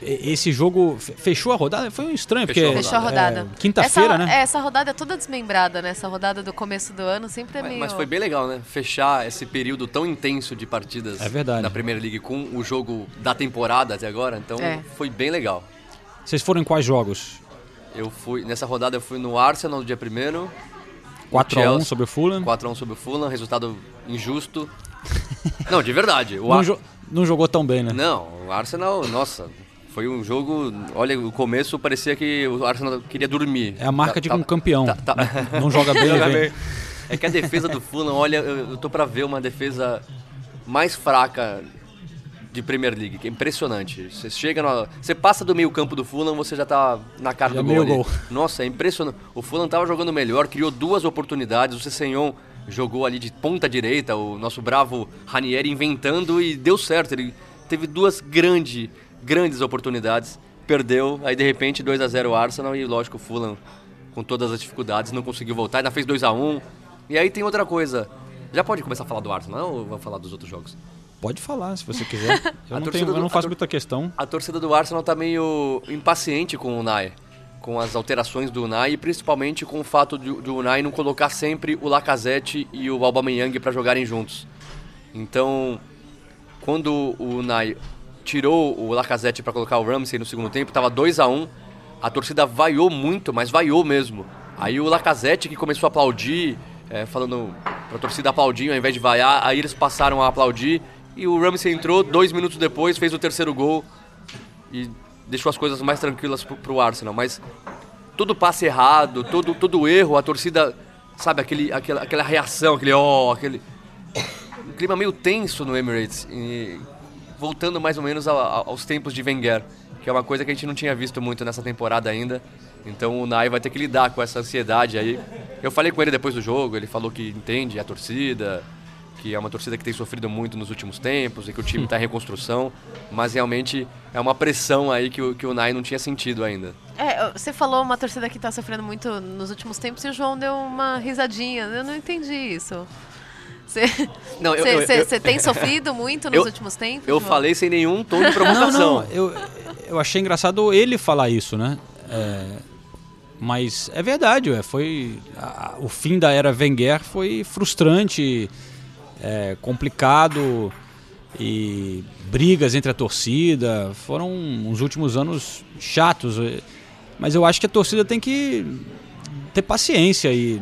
esse jogo fe- fechou a rodada? Foi um estranho, Fechou porque. Fechou a rodada. é, Quinta-feira, essa, né? é, essa rodada é toda desmembrada, né? Essa rodada do começo do ano sempre é Mas, meio... mas foi bem legal, né? Fechar esse período tão intenso de partidas É verdade. da Premier League com o jogo da temporada até agora, então É. foi bem legal. Vocês foram em quais jogos? Eu fui, nessa rodada eu fui no Arsenal no dia primeiro, 4x1 Chelsea, sobre o Fulham. 4x1 sobre o Fulham, resultado injusto. Não, de verdade. O Não, Ar... jo- não jogou tão bem, né? Não, o Arsenal, nossa, foi um jogo. Olha, o começo parecia que o Arsenal queria dormir. É a marca Tá- de tá- um campeão. tá- tá- Não joga bem, Joga vem. bem. É que a defesa do Fulham, olha, eu, eu tô pra ver uma defesa mais fraca de Premier League, que é impressionante. Você chega, no, você passa do meio campo do Fulham, você já tá na cara Já do gol, gol. Nossa, é impressionante. O Fulham tava jogando melhor, criou duas oportunidades, o Cessenhon jogou ali de ponta direita, o nosso bravo Ranieri inventando e deu certo. Ele teve duas grandes, grandes oportunidades, perdeu, aí de repente 2 a 0 Arsenal e lógico o Fulham com todas as dificuldades não conseguiu voltar, ainda fez 2 a 1 E aí tem outra coisa. Já pode começar a falar do Arsenal ou vou falar dos outros jogos? Pode falar, se você quiser. Eu, A não, torcida tenho, eu do- não a faço muita questão. A torcida do Arsenal tá meio impaciente com o Unai, com as alterações do Unai e principalmente com o fato de, do Unai não colocar sempre o Lacazette e o Aubameyang para jogarem juntos. Então, quando o Unai tirou o Lacazette para colocar o Ramsey no segundo tempo, tava 2 a 1 a torcida vaiou muito, mas vaiou mesmo. Aí o Lacazette que começou a aplaudir, é, falando pra torcida aplaudir ao invés de vaiar, aí eles passaram a aplaudir e o Ramsey entrou dois minutos depois, fez o terceiro gol e deixou as coisas mais tranquilas pro, pro Arsenal. Mas todo passe errado, todo, todo erro, a torcida, sabe, aquele, aquela, aquela reação, aquele ó, aquele. Um clima meio tenso no Emirates. E voltando mais ou menos a- a- aos tempos de Wenger, que é uma coisa que a gente não tinha visto muito nessa temporada ainda. Então o Nai vai ter que lidar com essa ansiedade aí. Eu falei com ele depois do jogo, ele falou que entende a torcida, que é uma torcida que tem sofrido muito nos últimos tempos e que o time está em reconstrução, mas realmente é uma pressão aí que o, que o Nai não tinha sentido ainda. É, você falou uma torcida que tá sofrendo muito nos últimos tempos e o João deu uma risadinha. Eu não entendi isso. Você Não, tem sofrido muito nos Eu- últimos tempos? Eu João? falei sem nenhum tom de Não, provocação. não, eu, eu achei engraçado ele falar isso, né? É, mas é verdade, ué, foi a- o fim da era Wenger foi frustrante, é, complicado e brigas entre a torcida foram uns últimos anos chatos. é, Mas eu acho que a torcida tem que ter paciência e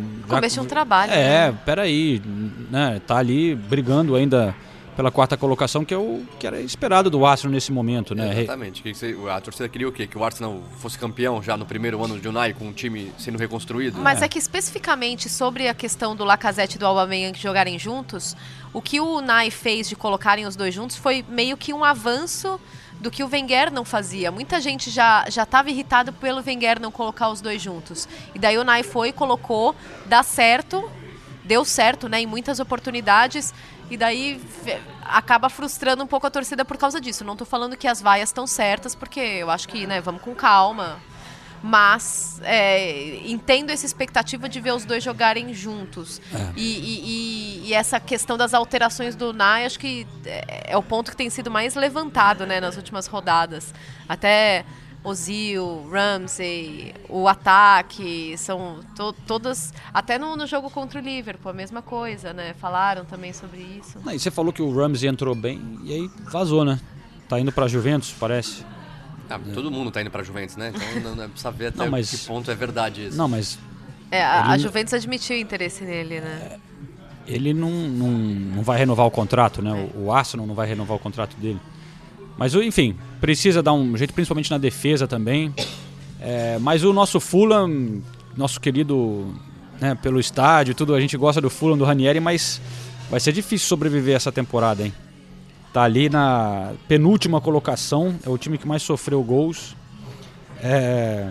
de um trabalho. é, né? peraí, né? Tá ali brigando ainda pela quarta colocação, que é o que era esperado do Arsenal nesse momento, né? Exatamente. Que você- a torcida queria o quê? Que o Arsenal fosse campeão já no primeiro ano de Unai, com o time sendo reconstruído? Mas é. que especificamente sobre a questão do Lacazette e do Aubameyang jogarem juntos, o que o Unai fez de colocarem os dois juntos foi meio que um avanço do que o Wenger não fazia. Muita gente já já estava irritado pelo Wenger não colocar os dois juntos. E daí o Unai foi e colocou, dá certo, deu certo, né, em muitas oportunidades. E daí acaba frustrando um pouco a torcida por causa disso. Não tô falando que as vaias estão certas, porque eu acho que, né, vamos com calma. Mas é, entendo essa expectativa de ver os dois jogarem juntos. E, e- e- e essa questão das alterações do Nai, acho que é, é o ponto que tem sido mais levantado né, nas últimas rodadas. Até Ozil, Ramsey, o ataque, são to- todas. Até no, no jogo contra o Liverpool, a mesma coisa, né? Falaram também sobre isso. Não, e você falou que o Ramsey entrou bem e aí vazou, né? Tá indo pra Juventus, parece. Ah, todo mundo tá indo pra Juventus, né? Então não, não precisa ver até Não, mas- que ponto é verdade isso. Não, mas É, a, a Ele- Juventus admitiu interesse nele, né? ele não, não, não vai renovar o contrato, né? O, o Arsenal não vai renovar o contrato dele. Mas, enfim, precisa dar um jeito, principalmente na defesa também. É, mas o nosso Fulham, nosso querido, né, pelo estádio tudo, a gente gosta do Fulham, do Ranieri, mas vai ser difícil sobreviver essa temporada, hein? Tá ali na penúltima colocação, é o time que mais sofreu gols. É,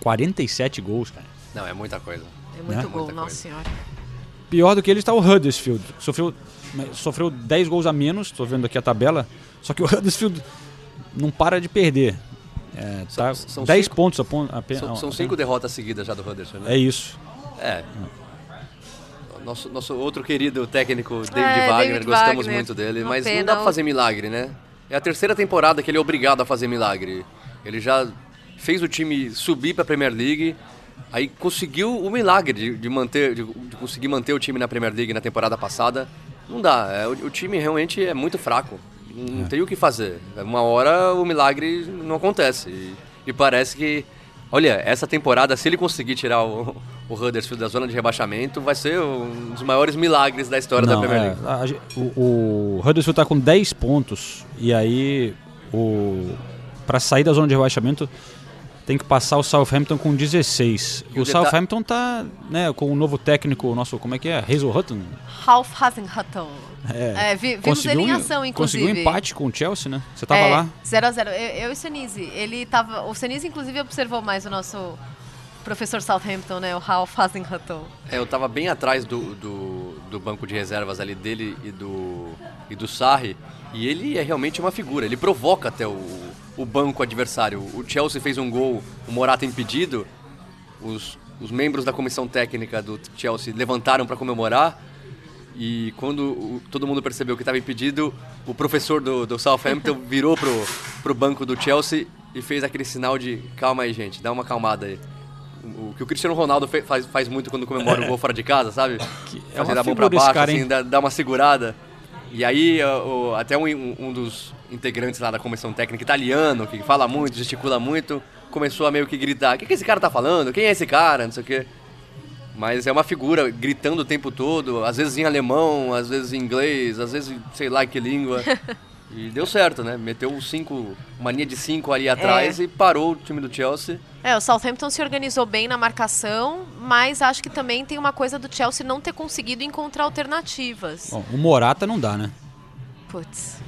47 gols, cara. Não, é muita coisa. É muito Né? gol, Muita nossa coisa. senhora. Pior do que ele está o Huddersfield. Sofreu, sofreu 10 gols a menos, estou vendo aqui a tabela. Só que o Huddersfield não para de perder. É, tá São- são 10 cinco- pontos apenas. São, são cinco derrotas seguidas já do Huddersfield, né? É isso. É. Nosso, nosso outro querido técnico, David É, Wagner, David gostamos Wagner. muito dele, Uma mas não pena, dá pra fazer milagre, né? É a terceira temporada que ele é obrigado a fazer milagre. Ele já fez o time subir pra Premier League, aí conseguiu o milagre de, de manter, de, de conseguir manter o time na Premier League na temporada passada. Não dá, é, o, o time realmente é muito fraco. Não tem o que fazer. Uma hora o milagre não acontece. E, e parece que Olha, essa temporada, se ele conseguir tirar o, o Huddersfield da zona de rebaixamento, vai ser um dos maiores milagres da história da Não, Premier é, League. a ge- o, o Huddersfield está com 10 pontos. E aí, o para sair da zona de rebaixamento, tem que passar o Southampton com 16. E o o Southampton tá, né, com o novo técnico, nosso, como é que é? Hazel Hutton. Ralph Hasenhutton. É, É, vi- vimos ele em ação, inclusive. Conseguiu um empate com o Chelsea, né? Você tava é, lá? 0x0. Eu, eu e o Senise. Ele tava. O Senise, inclusive, observou mais o nosso professor Southampton, né? O Ralph Hasenhutton. É, eu tava bem atrás do, do, do banco de reservas ali dele e do, e do Sarri. E ele é realmente uma figura. Ele provoca até o, o banco adversário. O Chelsea fez um gol, o Morata impedido. Os, os membros da comissão técnica do Chelsea levantaram para comemorar. E quando o- todo mundo percebeu que estava impedido, o professor do, do Southampton virou pro, pro banco do Chelsea e fez aquele sinal de calma aí, gente, dá uma acalmada aí. O, o que o Cristiano Ronaldo faz, faz muito quando comemora o gol fora de casa, sabe? é Fazer a mão pra baixo, cara, assim, dá, dá uma segurada. E aí, o- até um, um- um dos integrantes lá da comissão técnica italiano, que fala muito, gesticula muito, começou a meio que gritar: O que, que esse cara tá falando? Quem é esse cara? Não sei o quê. Mas é uma figura gritando o tempo todo, às vezes em alemão, às vezes em inglês, às vezes sei lá que língua. E deu certo, né? Meteu um cinco, mania de cinco ali atrás É. e parou o time do Chelsea. É, o Southampton se organizou bem na marcação, mas acho que também tem uma coisa do Chelsea não ter conseguido encontrar alternativas. Bom, o Morata não dá, né? Putz.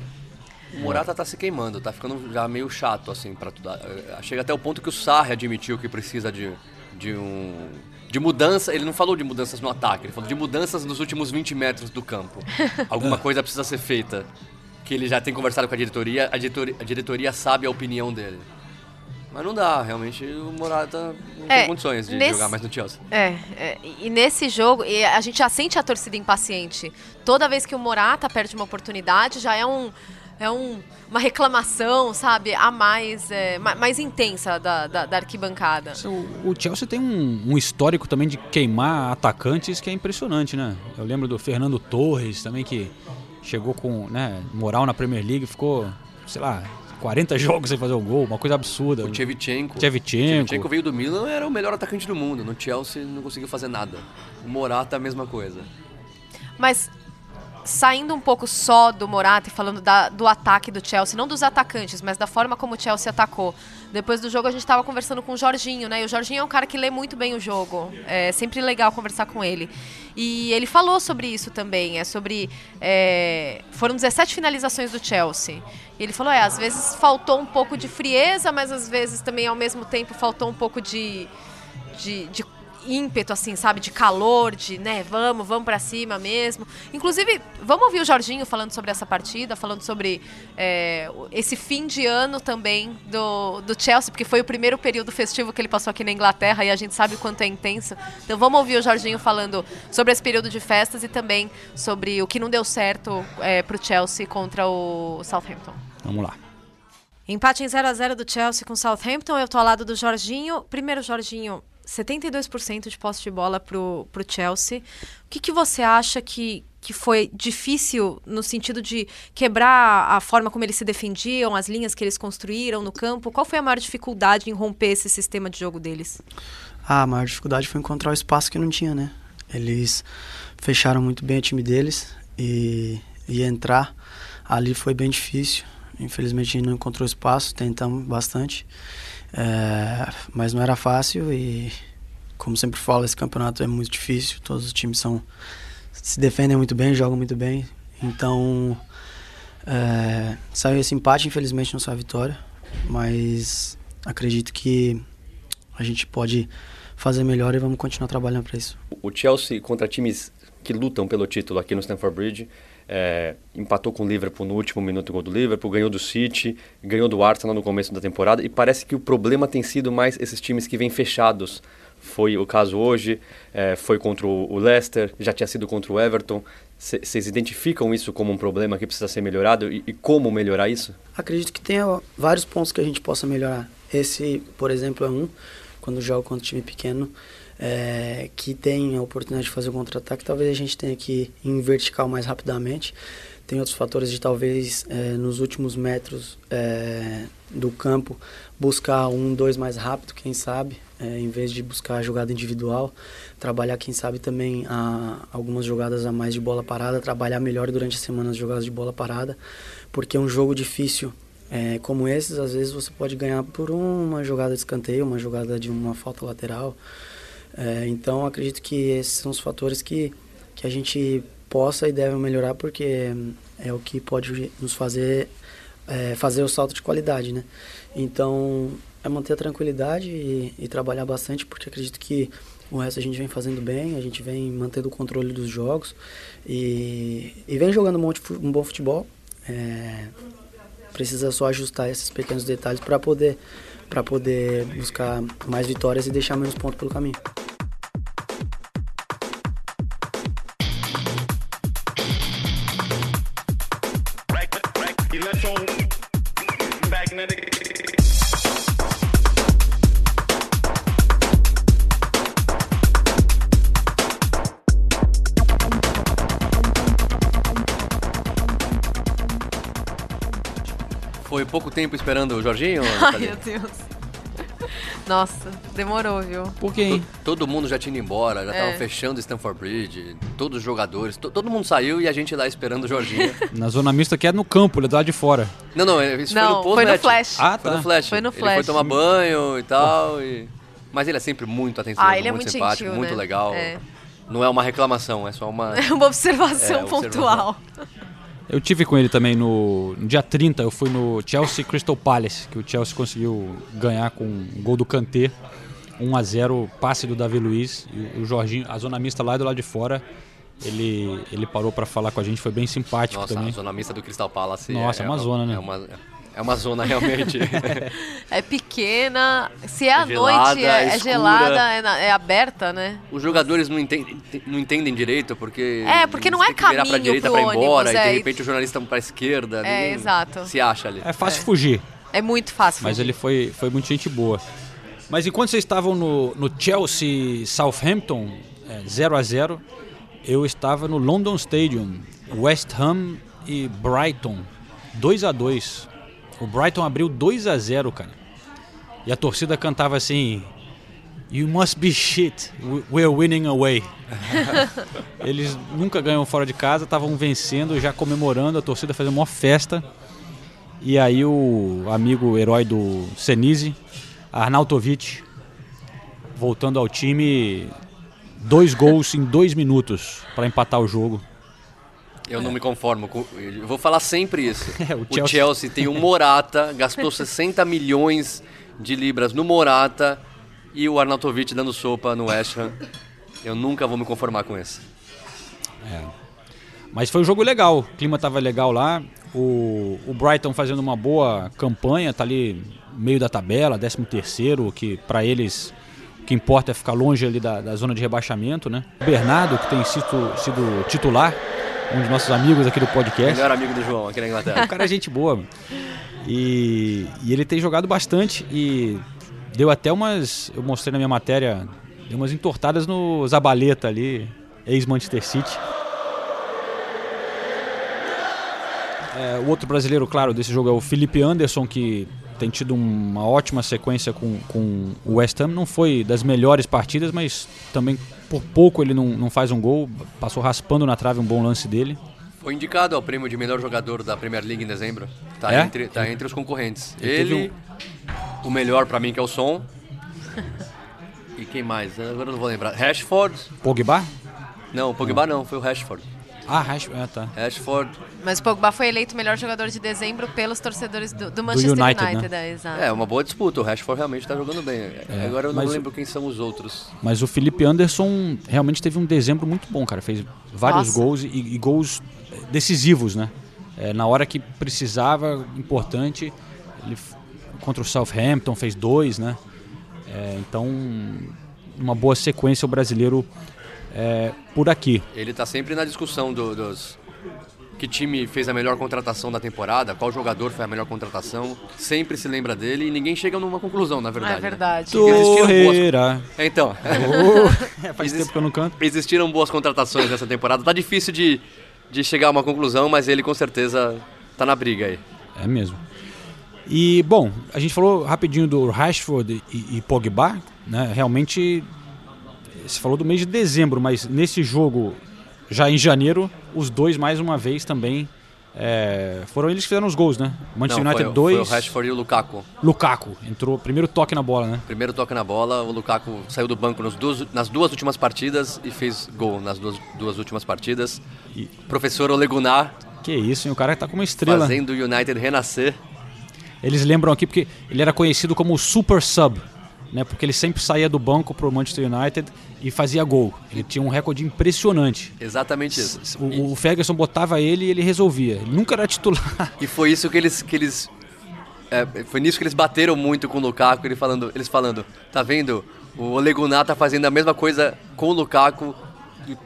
O Morata tá se queimando, tá ficando já meio chato, assim, pra tudo. Eh, Chega até o ponto que o Sarri admitiu que precisa de, de um. De mudança, ele não falou de mudanças no ataque, ele falou de mudanças nos últimos 20 metros do campo. Alguma coisa precisa ser feita. Que ele já tem conversado com a diretoria, a diretoria, a diretoria sabe a opinião dele. Mas não dá, realmente o Morata não É, tem condições de nesse- jogar mais no Chelsea. É, é, e nesse jogo, e a gente já sente a torcida impaciente. Toda vez que o Morata perde uma oportunidade, já é um. É um, uma reclamação, sabe, a mais, é, ma- mais intensa da, da, da arquibancada. O, o Chelsea tem um, um histórico também de queimar atacantes que é impressionante, né? Eu lembro do Fernando Torres também que chegou com né, moral na Premier League, ficou, sei lá, 40 jogos sem fazer o gol, uma coisa absurda. O Shevchenko. Shevchenko. Shevchenko veio do Milan, era o melhor atacante do mundo. No Chelsea não conseguiu fazer nada. O Morata a mesma coisa. Mas saindo um pouco só do Morata e falando da- do ataque do Chelsea, não dos atacantes, mas da forma como o Chelsea atacou. Depois do jogo a gente estava conversando com o Jorginho, né? E o Jorginho é um cara que lê muito bem o jogo. É sempre legal conversar com ele. E ele falou sobre isso também. É sobre. é, foram 17 finalizações do Chelsea. E ele falou: é, às vezes faltou um pouco de frieza, mas às vezes também ao mesmo tempo faltou um pouco de, de, de ímpeto, assim, sabe? De calor, de, né, vamos, vamos pra cima mesmo. Inclusive, vamos ouvir o Jorginho falando sobre essa partida, falando sobre é, o- esse fim de ano também do, do Chelsea, porque foi o primeiro período festivo que ele passou aqui na Inglaterra e a gente sabe o quanto é intenso. Então vamos ouvir o Jorginho falando sobre esse período de festas e também sobre o que não deu certo é, pro Chelsea contra o Southampton. Vamos lá. Empate em 0 a 0 do Chelsea com o Southampton. Eu tô ao lado do Jorginho. Primeiro, Jorginho, 72% de posse de bola pro, pro Chelsea. O que, que você acha que, que foi difícil no sentido de quebrar a forma como eles se defendiam, as linhas que eles construíram no campo? Qual foi a maior dificuldade em romper esse sistema de jogo deles? Ah, a maior dificuldade foi encontrar o espaço que não tinha, né? Eles fecharam muito bem o time deles e, e entrar ali foi bem difícil. Infelizmente a gente não encontrou espaço, tentamos bastante, é, mas não era fácil e, como sempre falo, esse campeonato é muito difícil. Todos os times são se defendem muito bem, jogam muito bem, então é, saiu esse empate, infelizmente não saiu a vitória, mas acredito que a gente pode fazer melhor e vamos continuar trabalhando para isso. O Chelsea contra times que lutam pelo título aqui no Stamford Bridge é, empatou com o Liverpool no último minuto gol do Liverpool, ganhou do City, ganhou do Arsenal no começo da temporada e parece que o problema tem sido mais esses times que vêm fechados. Foi o caso hoje, é, foi contra o Leicester, já tinha sido contra o Everton. Vocês identificam isso como um problema que precisa ser melhorado e, e como melhorar isso? Acredito que tenha vários pontos que a gente possa melhorar. Esse, por exemplo, é um, quando joga contra um time pequeno, é, que tem a oportunidade de fazer o contra-ataque, talvez a gente tenha que ir vertical mais rapidamente. Tem outros fatores de talvez é, nos últimos metros é, do campo buscar um, dois mais rápido, quem sabe, é, em vez de buscar a jogada individual, trabalhar, quem sabe, também a, algumas jogadas a mais de bola parada, trabalhar melhor durante a semana as jogadas de bola parada, porque um jogo difícil é, como esses, às vezes você pode ganhar por uma jogada de escanteio, uma jogada de uma falta lateral. É, então acredito que esses são os fatores que, que a gente possa e deve melhorar porque é o que pode nos fazer é, fazer o salto de qualidade, né? Então é manter a tranquilidade e, e, trabalhar bastante porque acredito que o resto a gente vem fazendo bem, a gente vem mantendo o controle dos jogos e, e vem jogando um, monte, um bom futebol. É, precisa só ajustar esses pequenos detalhes para poder para poder buscar mais vitórias e deixar menos pontos pelo caminho. Foi pouco tempo esperando o Jorginho? Ai, meu Deus. Nossa, demorou, viu? Por quê? Todo mundo já tinha ido embora, já estavam É. fechando Stanford Bridge, todos os jogadores, to- todo mundo saiu e a gente lá esperando o Jorginho. Na zona mista que é no campo, ele é do lado de fora. não, não, isso Não, foi no foi no flash. Ah, Foi tá. no flash. Foi no Ele flash. foi tomar banho e tal. E... Mas ele é sempre muito atencioso, Ah, ele é muito, muito simpático, gentil, muito né? legal. É. Não é uma reclamação, é só uma. É uma observação É, pontual. Eu tive com ele também no, no dia 30, eu fui no Chelsea Crystal Palace, que o Chelsea conseguiu ganhar com um gol do Kanté, 1 a 0 passe do Davi Luiz, e o Jorginho, a zona mista lá do lado de fora, ele, ele parou para falar com a gente, foi bem simpático Nossa, também. a zona mista do Crystal Palace. Nossa, é uma zona, né? É uma, é uma zona realmente. É pequena, se é à Gelada, noite, é, é gelada, é, na- é aberta, né? Os jogadores não entendem, não entendem direito porque. É, porque não é que virar pra caminho direita pro pra ir embora ônibus, e é, de e- repente o jornalista pra esquerda. É, exato. Se acha ali. É fácil fugir, É muito fácil. mas fugir. ele foi, foi muito gente boa. Mas enquanto vocês estavam no, no Chelsea Southampton, é, 0 a 0 eu estava no London Stadium, West Ham e Brighton, 2 a 2 O Brighton abriu 2 a 0 cara. E a torcida cantava assim: You must be shit, we- we're winning away. Eles nunca ganham fora de casa, estavam vencendo, já comemorando, a torcida fazendo uma festa. E aí o amigo herói do Senise, Arnautovic, voltando ao time, dois gols em dois minutos para empatar o jogo. Eu não me conformo. Com, eu vou falar sempre isso. É, o o, Chelsea- Chelsea... tem um Morata, gastou 60 milhões de libras no Morata e o Arnautovic dando sopa no West Ham. Eu nunca vou me conformar com isso. Mas foi um jogo legal, o clima estava legal lá. O, o Brighton fazendo uma boa campanha, tá ali no meio da tabela, 13 terceiro, que para eles o que importa é ficar longe ali da, da zona de rebaixamento, né? O Bernardo, que tem sido, sido titular, um dos nossos amigos aqui do podcast. Melhor amigo do João aqui na O Inglaterra. cara é gente boa. E, e ele tem jogado bastante e deu até umas. Eu mostrei na minha matéria, deu umas entortadas no Zabaleta ali, ex-Manchester City. É, o outro brasileiro, claro, desse jogo é o Felipe Anderson, que tem tido uma ótima sequência com, com o West Ham. Não foi das melhores partidas, mas também por pouco ele não, não faz um gol. Passou raspando na trave um bom lance dele. Foi indicado ao prêmio de melhor jogador da Premier League em dezembro. Tá, É? entre, tá entre os concorrentes. Ele Ele, o melhor pra mim que é o Som. E quem mais? Agora não vou lembrar. Rashford. Pogba? Não, o Pogba não, foi o Rashford. Ah, Rashford, é, tá. Rashford. Mas o Pogba foi eleito melhor jogador de dezembro pelos torcedores do, do Manchester United, United. né? é, exato. É, uma boa disputa. O Rashford realmente tá jogando bem. Agora eu não mas- lembro quem são os outros. Mas o Felipe Anderson realmente teve um dezembro muito bom, cara. Fez vários Nossa. gols e, e gols decisivos, né? É, na hora que precisava, importante. Ele contra o Southampton fez dois, né? É, então, uma boa sequência o brasileiro é, por aqui. Ele tá sempre na discussão do- dos. Que time fez a melhor contratação da temporada, qual jogador foi a melhor contratação. Sempre se lembra dele e ninguém chega numa conclusão, na verdade. é né? verdade. Boas- Torreira. É, Então, É, faz tempo que eu não canto. existiram boas contratações nessa temporada. Tá difícil de, de chegar a uma conclusão, mas ele com certeza tá na briga aí. É mesmo. E, bom, a gente falou rapidinho do Rashford e, e Pogba, né? Realmente, você falou do mês de dezembro, mas nesse jogo, já em janeiro, os dois mais uma vez também É, foram eles que fizeram os gols, né? Manchester Não, United foi, 2. Foi o Rashford e o Lukaku. Lukaku entrou, primeiro toque na bola, né? Primeiro toque na bola, o Lukaku saiu do banco nos duas, nas duas últimas partidas e fez gol nas duas, duas últimas partidas. E- Professor Olegunar Que isso, hein? O cara tá com uma estrela. fazendo o United renascer. Eles lembram aqui porque ele era conhecido como o Super Sub, né? Porque ele sempre saía do banco pro Manchester United e fazia gol. Ele tinha um recorde impressionante. Exatamente isso. O, o Ferguson botava ele e ele resolvia. Ele nunca era titular. E foi isso que eles. Que eles é, foi nisso que eles bateram muito com o Lukaku, ele falando, eles falando, tá vendo? O Olegunar tá fazendo a mesma coisa com o Lukaku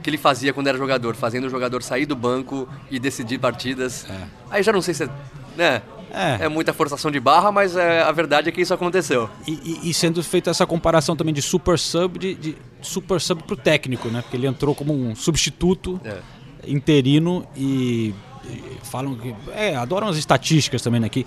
que ele fazia quando era jogador, fazendo o jogador sair do banco e decidir partidas. Aí já não sei se é. Né? É. É muita forçação de barra, mas é, a verdade é que isso aconteceu. E, e- e sendo feita essa comparação também de super sub, de, de super sub pro técnico, né? Porque ele entrou como um substituto É. interino e, e falam que. É, adoram as estatísticas também aqui.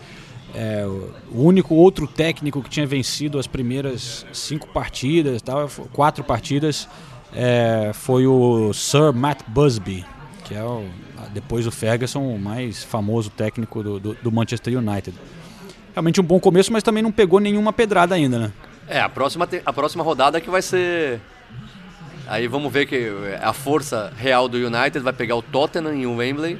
É, o- único outro técnico que tinha vencido as primeiras cinco partidas, tal, quatro partidas, é, foi o Sir Matt Busby, que é o, depois do Ferguson o mais famoso técnico do, do- do Manchester United. Realmente um bom começo, mas também não pegou nenhuma pedrada ainda, né? É, a próxima, a próxima rodada que vai ser. Aí vamos ver que a força real do United vai pegar o Tottenham em Wembley.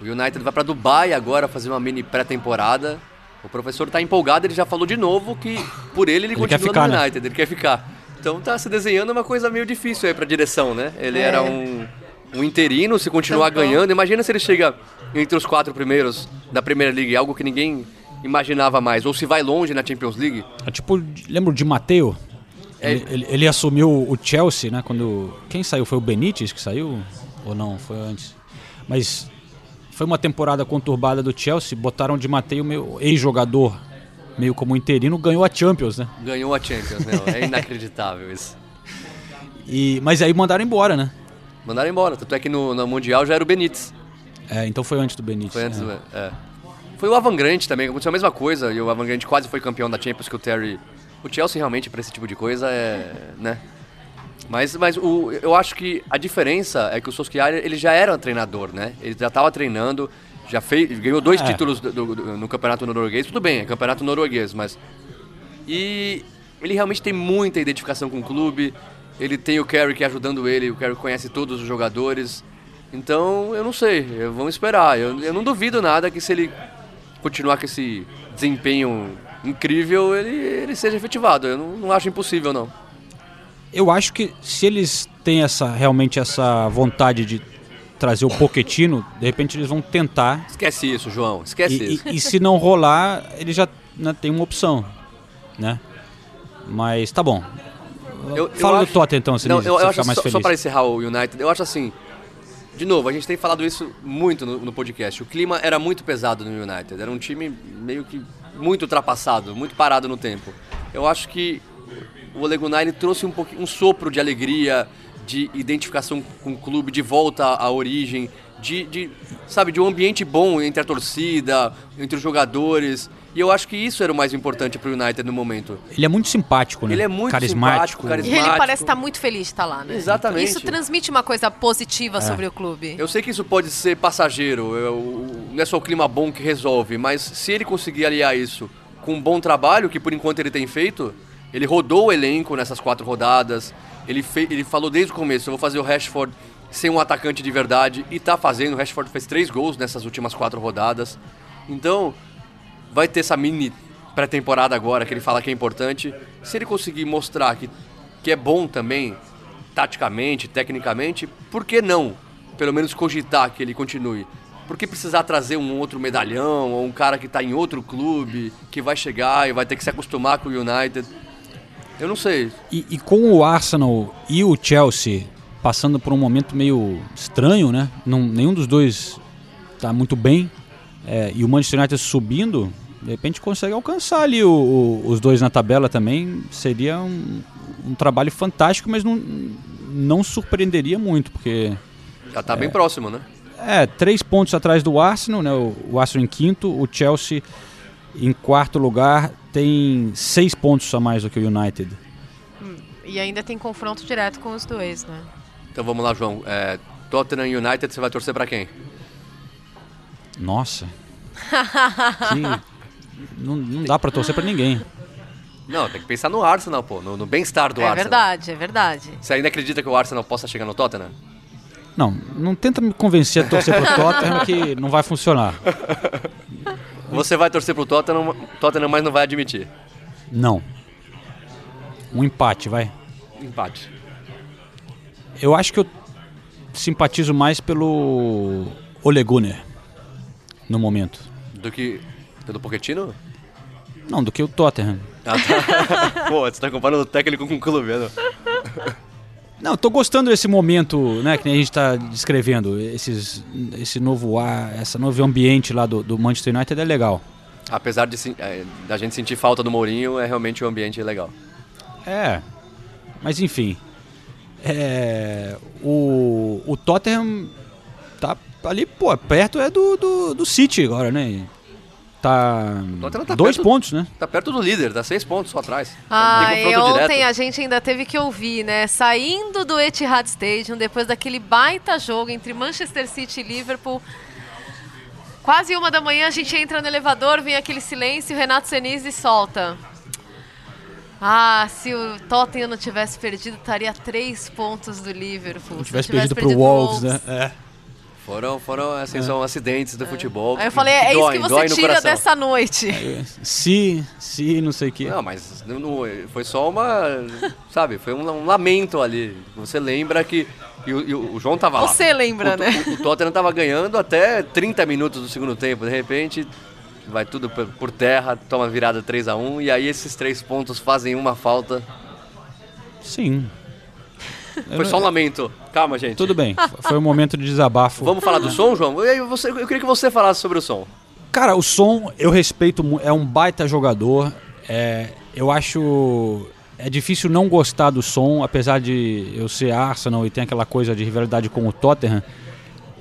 O United vai para Dubai agora fazer uma mini pré-temporada. O professor tá empolgado, ele já falou de novo que por ele ele, Ele quer continua ficar, no né? United, ele quer ficar. Então tá se desenhando uma coisa meio difícil aí pra direção, né? Ele É. era um, um interino, se continuar Tampão. ganhando. Imagina se ele chega entre os quatro primeiros da Premier League, algo que ninguém imaginava mais. Ou se vai longe na Champions League. É tipo, lembra o Di Matteo? É. Ele, ele- ele assumiu o Chelsea, né? Quando. Quem saiu? Foi o Benítez que saiu? Ou não? Foi antes. Mas foi uma temporada conturbada do Chelsea, botaram o Di Matteo, meio ex-jogador, meio como interino, ganhou a Champions, né? Ganhou a Champions, né? É inacreditável isso. E, mas aí mandaram embora, né? Mandaram embora. Tanto é que no, no Mundial já era o Benítez. É, então foi antes do Benítez. Foi antes é. do. É. Foi o Avan Grant também, aconteceu a mesma coisa. E o Avan Grant quase foi campeão da Champions que o Terry. O Chelsea realmente, pra esse tipo de coisa, é. né? Mas, mas o, eu acho que a diferença é que o Solskjaer ele já era um treinador, né? Ele já estava treinando, já fez, ganhou dois É. títulos do- do- do- no campeonato norueguês. Tudo bem, é campeonato norueguês, mas e ele realmente tem muita identificação com o clube. Ele tem o Carrick ajudando ele, o Carrick conhece todos os jogadores. Então, eu não sei, eu- vamos esperar. Eu, eu não duvido nada que se ele continuar com esse desempenho incrível, ele, ele seja efetivado. Eu não, não acho impossível, não. Eu acho que se eles têm essa realmente essa vontade de trazer o Pochettino, de repente eles vão tentar. Esquece isso, João. Esquece E, isso. e- e se não rolar, ele já né, tem uma opção, né? Mas tá bom. Eu- eu Fala acho- do Tottenham então, Sinise, Não, eu, eu acho mais só, feliz. só para encerrar o United, eu acho assim. De novo, a gente tem falado isso muito no, no podcast. O clima era muito pesado no United. Era um time meio que muito ultrapassado, muito parado no tempo. Eu acho que o Ole Gunnar trouxe um, um sopro de alegria, de identificação com o clube, de volta à origem, de, de, sabe, de um ambiente bom entre a torcida, entre os jogadores. E eu acho que isso era o mais importante para o United no momento. Ele é muito simpático, né? Ele é muito carismático. simpático, E carismático. ele parece estar muito feliz de estar lá, né? Exatamente. Isso transmite uma coisa positiva sobre o clube. Eu sei que isso pode ser passageiro, eu- não é só o clima bom que resolve, mas se ele conseguir aliar isso com um bom trabalho, que por enquanto ele tem feito, ele rodou o elenco nessas quatro rodadas, ele, fe- ele falou desde o começo, eu vou fazer o Rashford ser um atacante de verdade, e tá fazendo, o Rashford fez três gols nessas últimas quatro rodadas, então vai ter essa mini pré-temporada agora, que ele fala que é importante, se ele conseguir mostrar que, que é bom também, taticamente, tecnicamente, por que não? Pelo menos cogitar que ele continue. Por que precisar trazer um outro medalhão ou um cara que está em outro clube, que vai chegar e vai ter que se acostumar com o United? Eu não sei. E, e com o Arsenal e o Chelsea passando por um momento meio estranho, né? Não, nenhum dos dois tá muito bem. É, e o Manchester United subindo, de repente consegue alcançar ali o- o- os dois na tabela também. Seria um, um trabalho fantástico, mas não, não surpreenderia muito, porque Já está bem próximo, né? é, três pontos atrás do Arsenal, né? O, o Arsenal em quinto, o Chelsea em quarto lugar tem seis pontos a mais do que o United. E ainda tem confronto direto com os dois, né? Então vamos lá, João. É, Tottenham United, você vai torcer para quem? Nossa. Que... Não, não dá pra torcer pra ninguém. Não, tem que pensar no Arsenal, pô, no, no bem-estar do é Arsenal. verdade, é verdade. Você ainda acredita que o Arsenal possa chegar no Tottenham? Não, não tenta me convencer a torcer pro Tottenham que não vai funcionar. Você vai torcer pro Tottenham, Tottenham, mas não vai admitir. Não. Um empate, vai. Empate. Eu acho que eu simpatizo mais pelo Ole Gunnar no momento. Do que. Pelo Pochettino? Não, do que o Tottenham. Ah, tá. Pô, você tá comparando o técnico com o clube, né? Não, tô gostando desse momento, né, que nem a gente tá descrevendo. Esses, esse novo ar, esse novo ambiente lá do, do Manchester United é legal. Apesar de é, da gente sentir falta do Mourinho, é realmente um ambiente legal. É, mas enfim. É, o, o Tottenham ali, pô, perto é do, do, do City agora, né? Tá, tá dois perto- pontos, né? Tá perto do líder, tá seis pontos só atrás. Ah, e ontem direto. a gente ainda teve que ouvir, né? Saindo do Etihad Stadium, depois daquele baita jogo entre Manchester City e Liverpool. Quase uma da manhã a gente entra no elevador, vem aquele silêncio, o Renato Senise solta. Ah, se o Tottenham não tivesse perdido, estaria a três pontos do Liverpool. Se Se tivesse não perdido pro Wolves, né? É. Foram, foram, assim, são acidentes do futebol. Aí eu falei, é isso dói, que você tira dessa noite. Se, se, não sei o que. Não, mas não- foi só uma. Sabe, foi um, um lamento ali. Você lembra que. E o, e o João tava lá. Você lembra, o, né? O, o Tottenham tava ganhando até 30 minutos do segundo tempo. De repente, vai tudo por, por terra, toma virada 3 a 1 E aí esses três pontos fazem uma falta. Sim. Foi só um lamento. Calma, gente. Tudo bem, foi um momento de desabafo. Vamos falar do som, João? Eu, você- eu queria que você falasse sobre o som. Cara, o som eu respeito, é um baita jogador. É, eu acho. É difícil não gostar do som, apesar de eu ser Arsenal e tem aquela coisa de rivalidade com o Tottenham.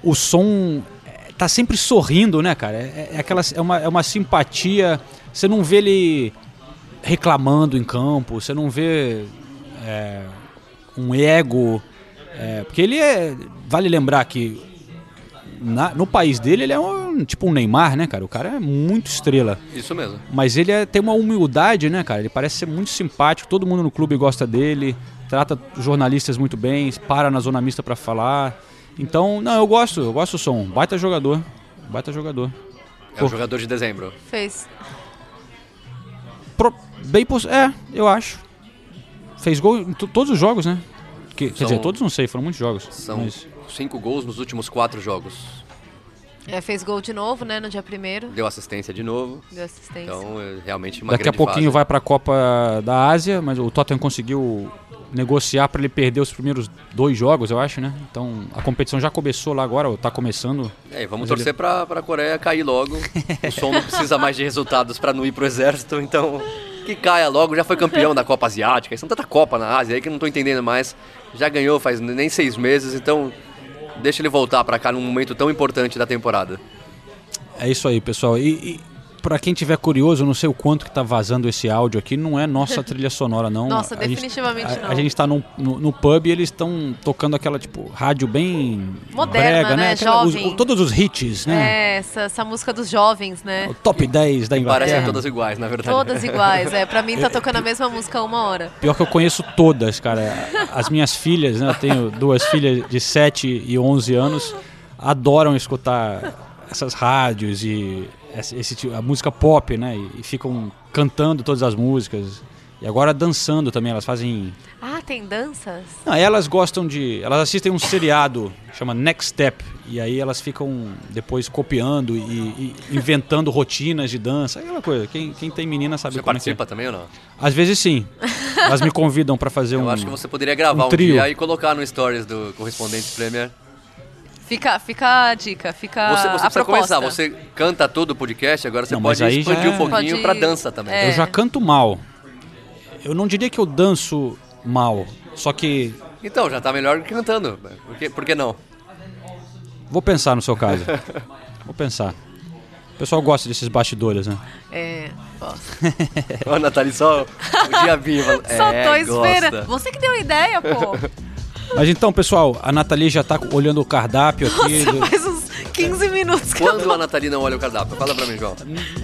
O som é, tá sempre sorrindo, né, cara? É, é aquela, é, uma, é uma simpatia. Você não vê ele reclamando em campo, você não vê é, um ego. É, porque ele é. Vale lembrar que na- no país dele ele é um, tipo um Neymar, né, cara? O cara é muito estrela. Isso mesmo. Mas ele é- tem uma humildade, né, cara? Ele parece ser muito simpático, todo mundo no clube gosta dele, trata os jornalistas muito bem, para na zona mista pra falar. Então, não, eu gosto, eu gosto do som. Baita jogador. Baita jogador. É o jogador de dezembro. Fez. Pro- bem poss- É, eu acho. Fez gol em to- todos os jogos, né? Que- quer São- dizer, todos não sei, foram muitos jogos. São mas- cinco gols nos últimos quatro jogos. É, fez gol de novo, né, no dia primeiro. Deu assistência de novo. Deu assistência. Então, é realmente uma Daqui a pouquinho fase. vai pra Copa da Ásia, mas o Tottenham conseguiu negociar para ele perder os primeiros dois jogos, eu acho, né? Então a competição já começou lá agora, ou tá começando. É, e vamos torcer pra, pra Coreia cair logo. o som não precisa mais de resultados pra não ir pro exército, então que caia logo. Já foi campeão da Copa Asiática. São tanta Copa na Ásia aí que não tô entendendo mais. Já ganhou faz nem seis meses, então deixa ele voltar pra cá num momento tão importante da temporada. É isso aí, pessoal. E, e para quem tiver curioso, eu não sei o quanto que tá vazando esse áudio aqui, não é nossa trilha sonora, não. Nossa, A gente- definitivamente a, não. A gente tá no, no, no pub e eles estão tocando aquela, tipo, rádio bem. Moderna, brega, né? Aquela- os- Jovem. todos os hits, né? É, essa, essa música dos jovens, né? O top 10 da Inglaterra. Parecem todas iguais, na verdade. Todas iguais, é. Pra mim tá tocando a mesma música há uma hora. Pior que eu conheço todas, cara. As minhas filhas, né? Eu tenho duas filhas de 7 e 11 anos, adoram escutar essas rádios e esse, esse tipo- a música pop, né? E, e ficam cantando todas as músicas. E agora dançando também, elas fazem. Ah, tem danças? Não, elas gostam de. Elas assistem um seriado, chama Next Step. E aí elas ficam depois copiando e, e inventando rotinas de dança. Aquela coisa. Quem, quem tem menina sabe Você como participa é também ou não? é. Às vezes sim. Elas me convidam pra fazer um. Eu acho que você poderia gravar um um, trio. dia e colocar no stories do Correspondentes Premier. Fica, fica a dica, fica Você, você a precisa proposta. começar, você canta todo o podcast, agora você Não, pode expandir é- um pouquinho Pode- pra dança também. é. Eu já canto mal. Eu não diria que eu danço mal, só que Então, já tá melhor que cantando. Por que, por que não? vou pensar no seu caso. Vou pensar. O pessoal gosta desses bastidores, né? É, posso. Ô, Nathalie, só o diabinho. fala, Só é, tô esperando. gosta. Você que deu a ideia, pô. Mas então, pessoal, a Nathalie já tá olhando o cardápio aqui. Você do- faz uns 15 minutos que eu Quando tô. a Nathalie não olha o cardápio? Fala pra mim, João.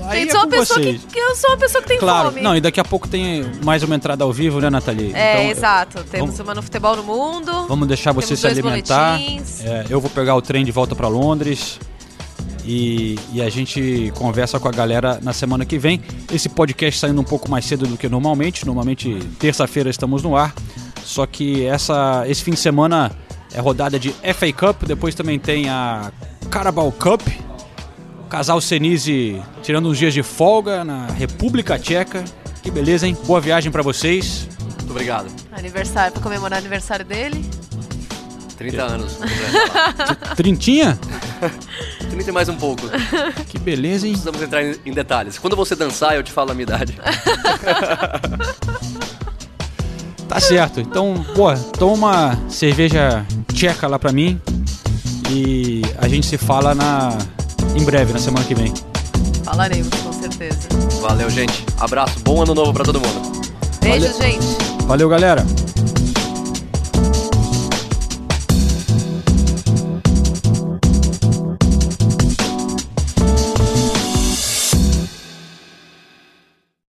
Aí Gente, é sou uma pessoa que, vocês. que eu sou uma pessoa que tem Claro, fome. não, e daqui a pouco tem mais uma entrada ao vivo, né, Nathalie? É, Então, exato. Temos vamos- uma no futebol no mundo. Vamos deixar você se alimentar. É, eu vou pegar o trem de volta para Londres. E, e a gente conversa com a galera na semana que vem. Esse podcast saindo um pouco mais cedo do que normalmente. Normalmente, terça-feira estamos no ar. Só que essa, esse fim de semana é rodada de FA Cup. Depois também tem a Carabao Cup. O casal Senise tirando uns dias de folga na República Tcheca. Que beleza, hein? Boa viagem para vocês. Muito obrigado. Aniversário, pra comemorar o aniversário dele. 30 anos. Trintinha? 30 e mais um pouco. Que beleza, hein? Precisamos entrar em, em detalhes. Quando você dançar, eu te falo a minha idade. Tá certo. Então, pô, toma uma cerveja tcheca lá pra mim. E a gente se fala na em breve, na semana que vem. Falaremos, com certeza. Valeu, gente. Abraço. Bom ano novo pra todo mundo. Beijo, Valeu. gente. Valeu, galera.